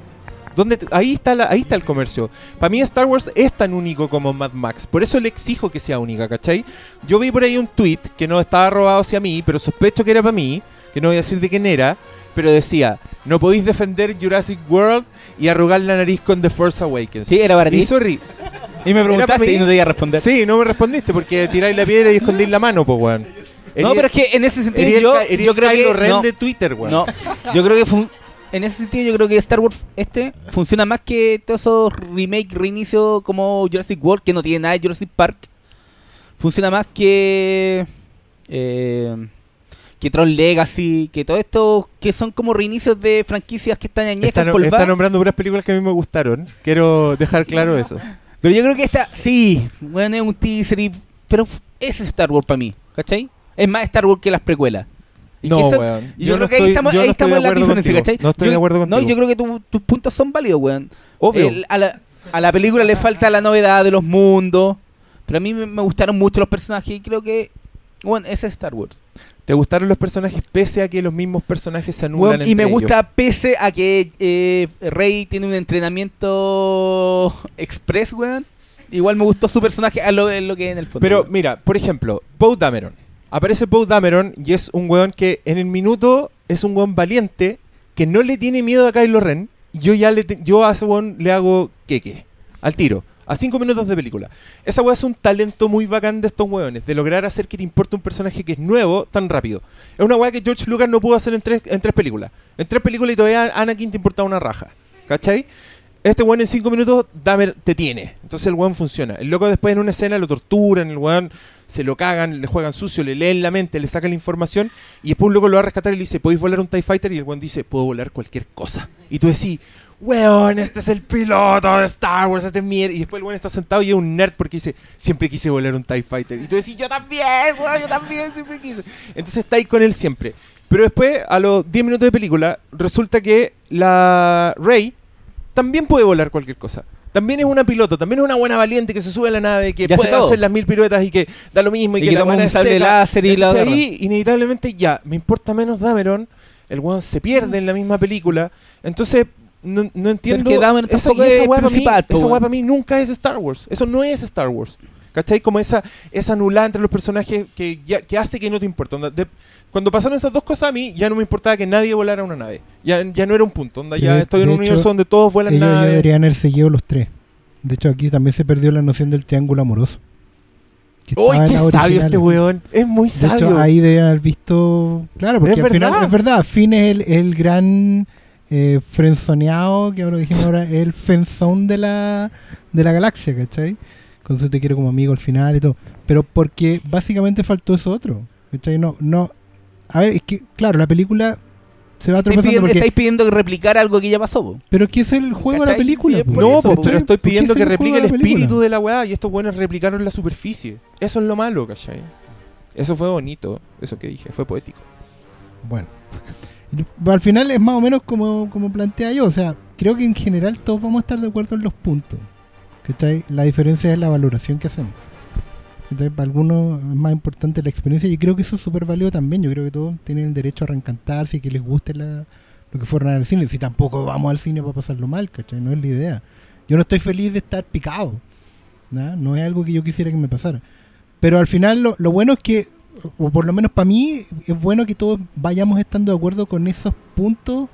¿Dónde te- ahí, está la- ahí está el comercio. Para mí Star Wars es tan único como Mad Max. Por eso le exijo que sea única, ¿cachai? Yo vi por ahí un tweet que no estaba robado hacia mí, pero sospecho que era para mí, que no voy a decir de quién era, pero decía, no podéis defender Jurassic World y arrugar la nariz con The Force Awakens. Sí, era para ti. Y sorry, Y me preguntaste y no te iba a responder. Sí, no me respondiste porque tiráis la piedra y escondéis la mano, pues, weón. No, pero es que en ese sentido yo, yo creo que Ren no, de Twitter, weón. no, yo creo que fun- en ese sentido yo creo que Star Wars este funciona más que todos esos remake, reinicio como Jurassic World que no tiene nada de Jurassic Park. Funciona más que eh, que Tron Legacy, que todo esto que son como reinicios de franquicias que están añejas, Está, no- está nombrando puras películas que a mí me gustaron. Quiero dejar claro eso. Pero yo creo que esta, sí, bueno, es un teaser, y- pero ese es Star Wars para mí, ¿cachai? Es más Star Wars que las precuelas. Y No, eso- weón. y yo, creo que ahí estamos, yo ahí no estamos en la diferencia, contigo. ¿cachai? No estoy Yo- de acuerdo No, contigo. yo creo que tu- tus puntos son válidos, weón. Obvio. El- a, la, a la película le falta la novedad de los mundos, pero a mí me, me gustaron mucho los personajes y creo que, bueno, ese es Star Wars. ¿Te gustaron los personajes pese a que los mismos personajes se anulan Weón, y me gusta pese a que eh, Rey tiene un entrenamiento [laughs] express, weón. Igual me gustó su personaje a lo, en lo que en el fondo. Pero weón. mira, por ejemplo, Poe Dameron. Aparece Poe Dameron y es un weón que en el minuto es un weón valiente que no le tiene miedo a Kylo Ren. Yo ya le yo a ese weón le hago queque. Al tiro. A cinco minutos de película. Esa weá es un talento muy bacán de estos weones. De lograr hacer que te importe un personaje que es nuevo tan rápido. Es una weá que George Lucas no pudo hacer en tres, en tres películas. En tres películas y todavía Anakin te importaba una raja. ¿Cachai? Este weón en cinco minutos te tiene. Entonces el weón funciona. El loco después en una escena lo torturan, el weón se lo cagan, le juegan sucio, le leen la mente, le sacan la información y después un loco lo va a rescatar y le dice, ¿podéis volar un TIE Fighter? Y el weón dice, puedo volar cualquier cosa. Y tú decís, weón, este es el piloto de Star Wars, este es mierda. Y después el weón está sentado y es un nerd porque dice, siempre quise volar un TIE Fighter. Y tú decís, yo también, weón, yo también siempre quise. Entonces está ahí con él siempre. Pero después, a los 10 minutos de película, resulta que la Rey también puede volar cualquier cosa. También es una piloto, también es una buena valiente que se sube a la nave, que Ya puede hacer las mil piruetas y que da lo mismo y, Y que, que la toma buena un sable láser y la ahí, inevitablemente, ya, me importa menos Dameron, el weón se pierde en la misma película, entonces no, no entiendo. que Dameron esa, tampoco esa es mí, principal, po, esa weá para mí nunca es Star Wars, eso no es Star Wars. ¿Cachai? Como esa, esa anulada entre los personajes que, ya, que hace que no te importa. onda, de- cuando pasaron esas dos cosas a mí, ya no me importaba que nadie volara una nave. Ya, ya no era un punto. onda, ya de- estoy en de un hecho, universo donde todos vuelan Ellos ya naves. deberían haber seguido los tres. De hecho, aquí también se perdió la noción del triángulo amoroso. ¡Uy, qué sabio este weón! Es muy De sabio. hecho, ahí deberían haber visto. Claro, porque Es al final es verdad. Finn es el, el gran eh, frenzoneado, que ahora dijimos ahora, el fenzón de la, de la galaxia, ¿cachai? Eso te quiero como amigo al final y todo. Pero porque básicamente faltó eso otro. ¿cachai? No, no. A ver, es que, claro, la película se va tropezando pidiendo, porque. estáis pidiendo que replicar algo que ya pasó, po. Pero que es el juego de la película. Sí, no, eso, po. pero estoy pidiendo que es el replique el espíritu de la weá y estos buenos replicaron la superficie. Eso es lo malo, ¿cachai? Eso fue bonito, eso que dije, fue poético. Bueno. Al final es más o menos como, como plantea yo. O sea, creo que en general todos vamos a estar de acuerdo en los puntos. La diferencia es la valoración que hacemos. ¿cachai? Para algunos es más importante la experiencia. Yo creo que eso es súper válido también. Yo creo que todos tienen el derecho a reencantarse y que les guste la- lo que fueron al cine. Si tampoco vamos al cine para pasarlo mal, ¿cachai? No es la idea. Yo no estoy feliz de estar picado. ¿nah? No es algo que yo quisiera que me pasara. Pero al final lo, lo bueno es que, o por lo menos para mí, es bueno que todos vayamos estando de acuerdo con esos puntos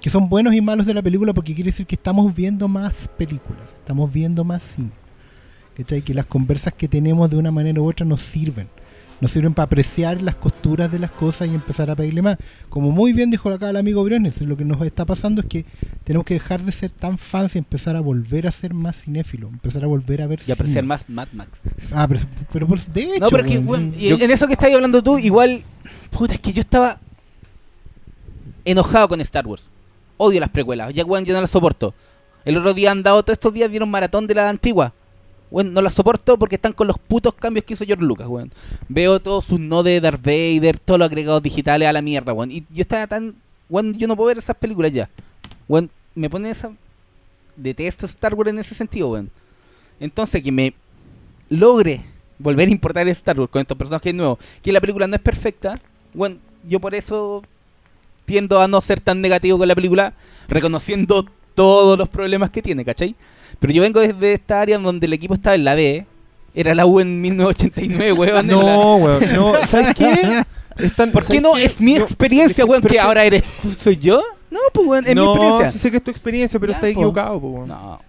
que son buenos y malos de la película porque quiere decir que estamos viendo más películas, estamos viendo más cine. ¿Cachai? Que las conversas que tenemos de una manera u otra nos sirven. Nos sirven para apreciar las costuras de las cosas y empezar a pedirle más. Como muy bien dijo acá el amigo Briones, lo que nos está pasando es que tenemos que dejar de ser tan fans y empezar a volver a ser más cinéfilo, empezar a volver a ver Y apreciar cine. más Mad Max. Ah, pero, de hecho, No, pero es que, weón, weón, sí. y en eso que estáis hablando tú, igual. Puta, es que yo estaba enojado con Star Wars. Odio las precuelas. Ya, weón, yo no las soporto. El otro día han dado, todos estos días vieron maratón de la antigua. Bueno, no las soporto porque están con los putos cambios que hizo George Lucas, weón. Veo todos sus no de Darth Vader, todos los agregados digitales a la mierda, weón. Y yo estaba tan. Weón, yo no puedo ver esas películas ya. Weón, me pone esa. Detesto Star Wars en ese sentido, weón. Entonces, que me logre volver a importar Star Wars con estos personajes nuevos, que la película no es perfecta, bueno, yo por eso tiendo a no ser tan negativo con la película, reconociendo todos los problemas que tiene, ¿cachai? Pero yo vengo desde esta área donde el equipo estaba en la B, era la U en 1989, [laughs] weón. en la- No, weón, no, ¿sabes qué? Están- ¿Por qué ¿sabes no? qué? Es mi experiencia, weón, que ahora eres tú, soy yo. No, pues weón, es mi no, experiencia. sí sé que es tu experiencia, pero Ya, está po. equivocado, weón. No,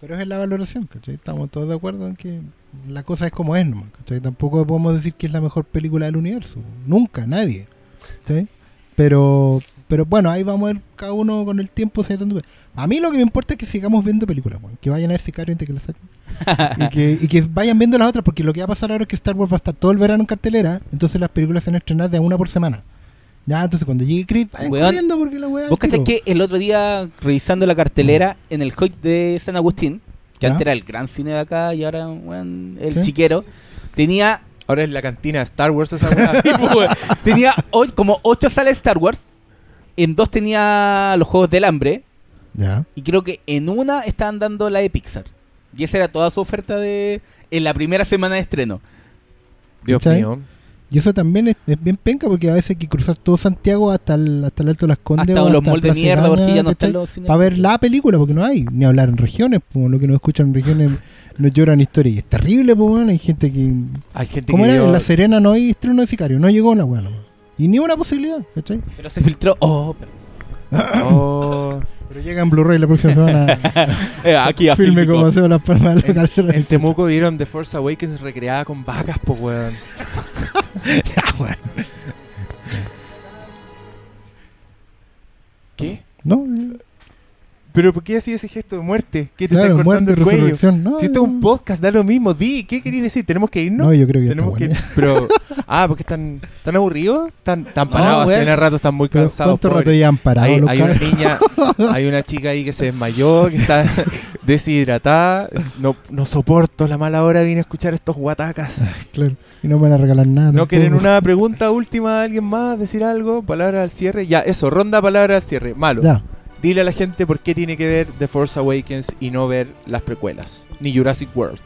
Pero es la valoración, ¿cachai? Estamos todos de acuerdo en que la cosa es como es, nomás, ¿cachai? Tampoco podemos decir que es la mejor película del universo. Nunca, nadie. Pero, pero bueno, ahí vamos a ver cada uno con el tiempo. tanto- A mí lo que me importa es que sigamos viendo películas, que vayan a ver Sicario antes que la saquen. y, que, y que vayan viendo las otras, porque lo que va a pasar ahora es que Star Wars va a estar todo el verano en cartelera, entonces las películas se van a estrenar de una por semana. Ya, entonces cuando llegue Creed, vayan Weón, corriendo porque la weá. Vos que el otro día, revisando la cartelera en el Hoyt de San Agustín, que Ya. antes era el gran cine de acá y ahora weón, el Sí. chiquero, tenía, Ahora es la cantina de Star Wars esa weá. [laughs] tenía o- como ocho salas de Star Wars, en dos tenía los Juegos del Hambre, Ya. y creo que en una estaban dando la de Pixar. Y esa era toda su oferta de en la primera semana de estreno. Dios ¿Cachai? mío. Y eso también es, es bien penca porque a veces hay que cruzar todo Santiago hasta el, hasta el Alto de las Condes Hasta o los de mierda, Gaña, porque ya no ¿cachai? están los cines. Para ver la película, porque no hay, ni hablar en regiones, como lo que nos escuchan en regiones nos lloran historia. Y es terrible, pues, bueno, hay gente que... Hay gente ¿Cómo que era? En La Serena no hay estreno de Sicario, no llegó weá nomás. Y ni una posibilidad, ¿cachai? Pero se filtró. Oh, pero- [coughs] Oh, Pero llega en Blu-ray la próxima semana. [laughs] Eh, aquí a filme como hacemos las palmas de la en, en Temuco vieron The Force Awakens recreada con vacas, po weón. [laughs] Ya, weón. ¿Qué? No, eh, ¿Pero por qué hacía ese gesto de muerte? ¿Qué te claro, está muerte, cortando el cuello? No, Si esto es un no. podcast, da lo mismo. Di, ¿qué querías decir? ¿Tenemos que irnos? No, yo creo que Tenemos que bueno. [laughs] Pero, ah, porque están, están aburridos, están, están No, parados, weón. hace rato están muy Pero cansados. ¿Cuánto pobres. rato hay, hay una niña, [laughs] hay una chica ahí que se desmayó, que está [laughs] deshidratada. No, no soporto la mala hora, vine a escuchar estos guatacas. Claro, y no me van a regalar nada. ¿No quieren una pregunta última? ¿Alguien más? ¿Decir algo? ¿Palabra al cierre? Ya, eso, ronda palabra al cierre. Malo. Ya. Dile a la gente por qué tiene que ver The Force Awakens y no ver las precuelas, ni Jurassic World.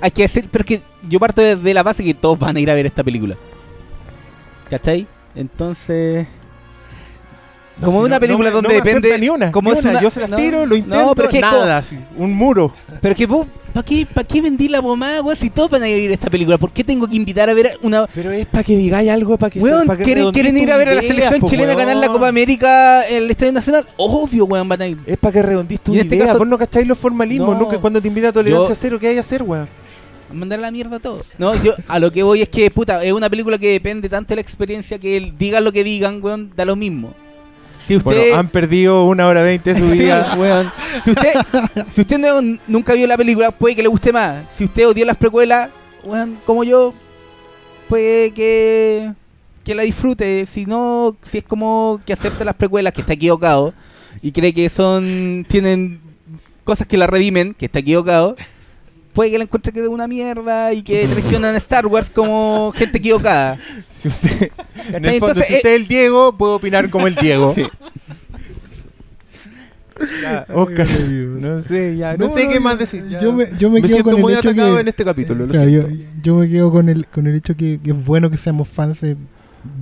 Hay que decir, pero es que yo parto de, la base que todos van a ir a ver esta película. ¿Cachai? Entonces. Como si una no- película no donde no depende. ni una, como ni es una. una- yo se las no, tiro, lo intento, no, pero es que nada, así, un muro. Pero que vos, ¿para qué, pa' qué vendí la pomada, weón? Si todos van a ir a esta película, ¿por qué tengo que invitar a ver una. Pero es para que digáis algo, para que Weón, pa' que ¿quieren, quieren ir a ver a la selección po, chilena ganar la. Copa América en el Estadio Nacional? Obvio, weón, van a ir. Es para que redondís tu Y en este idea. caso- Vos no cacháis los formalismos, No. nunca cuando te invita a tolerancia Yo- cero, ¿qué hay que hacer, weón? A mandar a la mierda a todo. No, yo a lo que voy es que, puta, es una película que depende tanto de la experiencia que el- digan lo que digan, weón, da lo mismo. Si usted. Bueno, han perdido una hora veinte de su [laughs] vida. Si usted, si usted no- nunca vio la película, puede que le guste más. Si usted odió las precuelas, weón, como yo, puede que, que la disfrute. Si no, si es como que acepta las precuelas, que está equivocado, y cree que son tienen cosas que la redimen, que está equivocado, puede que la encuentre que es una mierda y que traicionan a Star Wars como gente equivocada. [laughs] Si usted, en el fondo, Entonces, si usted es el Diego, puedo opinar como el Diego. [laughs] Sí. Ya, [laughs] Oscar, no sé, ya, no, No, sé no, qué yo- más decir. ya. yo me- yo me quedo siento con el muy hecho atacado que- en este capítulo. lo Claro, yo, me quedo con el, con el hecho que, que es bueno que seamos fans de No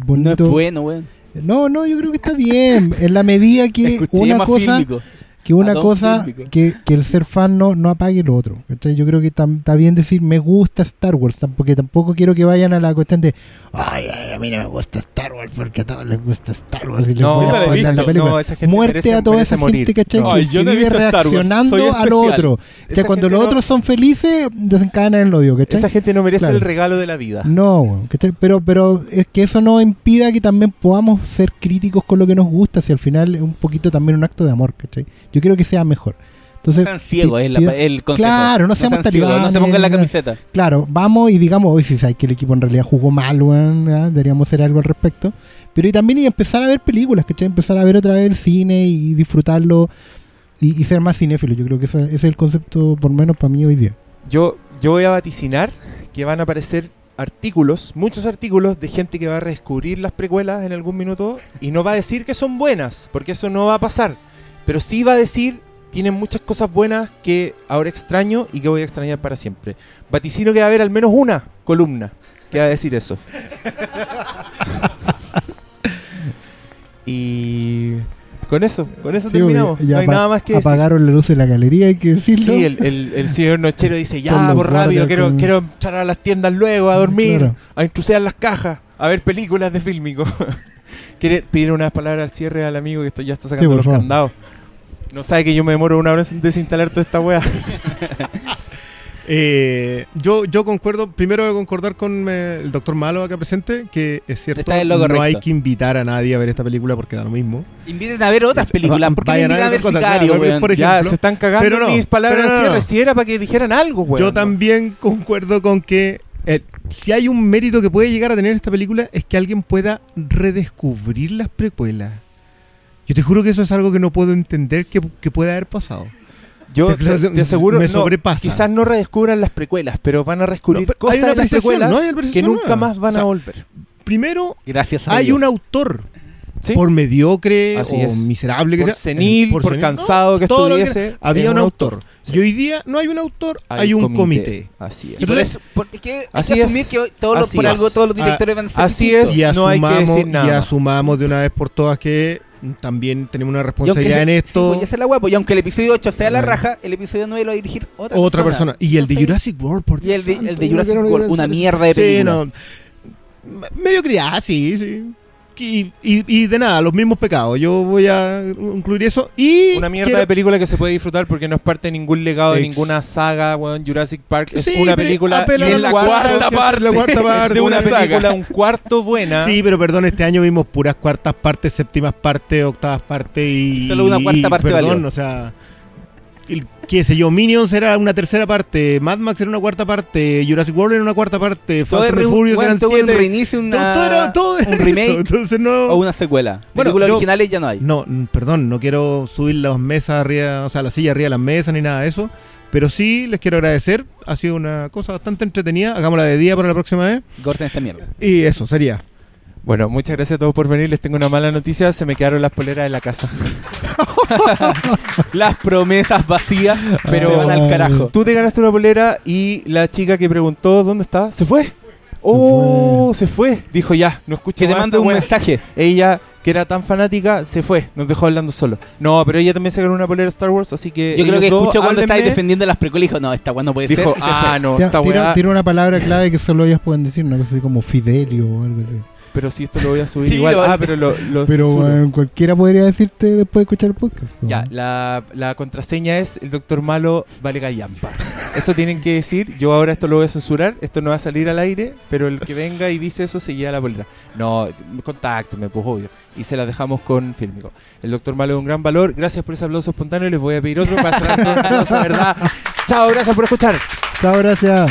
es bonito. bueno, weón. No, no, yo creo que está bien. En la medida que Escuché una cosa, fílmico. Que una cosa, que, que el ser fan no, no apague lo otro. ¿cachai? Yo creo que tam- está bien decir me gusta Star Wars, porque tampoco quiero que vayan a la cuestión de ay, ay, a mí no me gusta Star Wars porque a todos les gusta Star Wars y les No, voy a no la película. No, esa gente Muerte merece- a toda esa morir. gente, ¿cachai? No, que, yo que vive reaccionando a lo otro. O sea, cuando los no- otros son felices, desencadenan el odio, ¿cachai? Esa gente no merece Claro. el regalo de la vida. No, ¿cachai? pero, pero es que eso no impida que también podamos ser críticos con lo que nos gusta, si al final es un poquito también un acto de amor, ¿cachai? Yo quiero que sea mejor. Entonces, No sean ciegos, es el consejo. Claro, no seamos ciegos, No se talibanes, pongan la camiseta. Claro, vamos y digamos, hoy si sabes que el equipo en realidad jugó mal, weón, ¿verdad? deberíamos hacer algo al respecto. Pero y también y empezar a ver películas, ¿cachai? Empezar a ver otra vez el cine y, disfrutarlo y, y ser más cinéfilo. Yo creo que ese, ese es el concepto, por lo menos para mí hoy día. Yo, yo voy a vaticinar que van a aparecer artículos, muchos artículos de gente que va a redescubrir las precuelas en algún minuto y no va a decir que son buenas, porque eso no va a pasar. Pero sí va a decir, tienen muchas cosas buenas que ahora extraño y que voy a extrañar para siempre. Vaticino que va a haber al menos una columna que va a decir eso. [laughs] y con eso, con eso Sí, terminamos. no hay nada más que decir. apagaron la luz de la galería, hay que decirlo. Sí, el, el- el señor Nochero dice, [laughs] ya, por rápido, guardias quiero, con- quiero entrar a las tiendas luego, a dormir, Claro. a intrusear las cajas, a ver películas de fílmico. [laughs] Quiere pedir unas palabras al cierre al amigo que esto ya está sacando por los favor. candados. No sabe que yo me demoro una hora en desinstalar toda esta wea. [laughs] Eh, yo, yo concuerdo, primero voy a concordar con eh, el doctor Malo acá presente, que es cierto, Está en lo no correcto. hay que invitar a nadie a ver esta película porque da lo mismo. Inviten a ver otras películas. ¿Por qué no Vayan a invitan a ver ver otras cosas, Sicario, claro, weón? por ya, ejemplo. se están cagando Pero no, mis palabras pero cierre. no. Si era para que dijeran algo, weón. Yo también concuerdo con que eh, si hay un mérito que puede llegar a tener esta película es que alguien pueda redescubrir las precuelas. Yo te juro que eso es algo que no puedo entender que, que pueda haber pasado. Yo te- te, te aseguro me no, sobrepasa. quizás no redescubran las precuelas, pero van a redescubrir No, pero cosas hay una de las apreciación, precuelas ¿no? Hay una que nunca nueva. más van O sea, a volver. Primero, Gracias a hay Dios. un autor, ¿Sí? por mediocre Así o es. miserable que por sea, senil, por, senil, cansado no, que todo lo que- estuviese. había es un autor. Sí. Y hoy día no hay un autor, hay, un comité. Así es. Y por Entonces- eso, porque que hay Así que asumir es. que todos por algo todos los Ah, directores van a ser así es. Y No hay que asumamos, decir nada y más. asumamos de una vez por todas que también tenemos una responsabilidad en se- esto. Sí, pues, y esa es la hueá, pues, y aunque el episodio 8 sea la raja, el episodio 9 lo va a dirigir otra, otra persona. Y el de Jurassic World, por Y el de, Dios el no Jurassic no World, una mierda de Sí, película. no. Me- Mediocridad, sí, sí. Y, y- y de nada, los mismos pecados. Yo voy a incluir eso. Y Una mierda quiero- de película que se puede disfrutar porque no es parte de ningún legado de Ex- ninguna saga, weón. Jurassic Park es Sí, una película y es la la cuarta cuarta parte la cuarta [laughs] parte de una película, un cuarto buena. Sí, pero perdón, este año vimos puras cuartas partes, séptimas partes, octavas partes y. Solo una cuarta y- parte Perdón, valió. o sea. El, qué sé yo, Minions era una tercera parte, Mad Max era una cuarta parte, Jurassic World era una cuarta parte, Fast and Furious bueno, eran es un siete. reinicio, una, todo, todo era, todo era un remake eso, entonces no. o una secuela. Bueno, Películas yo- originales ya no hay. No, perdón, no quiero subir las mesas arriba, o sea, la silla arriba de las mesas ni nada de eso. Pero sí les quiero agradecer. Ha sido una cosa bastante entretenida. Hagámosla de día para la próxima vez. Corten esta mierda. Y eso sería. Bueno, muchas gracias a todos por venir. Les tengo una mala noticia. Se me quedaron las poleras en la casa. [laughs] Las promesas vacías, pero van al carajo. Tú te ganaste una polera y la chica que preguntó dónde está, ¿se fue? oh, se fue. Dijo ya, no escucho Que te esta un mensaje. Ella, que era tan fanática, se fue. Nos dejó hablando solo. No, pero ella también se ganó una polera de Star Wars, así que Yo creo que dos, escuchó cuando háblenme. defendiendo las precuelas y dijo, no, esta no puede Dijo, ser. ah, no, esta tira- tira una palabra clave que solo ellas pueden decir, una cosa así como Fidelio o algo así. Pero si esto lo voy a subir [laughs] Sí, igual. lo- Ah, pero lo, lo Pero bueno, cualquiera podría decirte después de escuchar el podcast. po. Ya, la, la contraseña es el doctor malo vale gallampa. Eso tienen que decir. Yo ahora esto lo voy a censurar. Esto no va a salir al aire. Pero el que venga y dice eso se lleva la polera. No, contácteme, pues obvio. Y se la dejamos con Fílmico. El doctor malo es un gran valor. Gracias por ese aplauso espontáneo. Les voy a pedir otro para cerrar [laughs] ¿verdad? Chao, gracias por escuchar. Chao, gracias.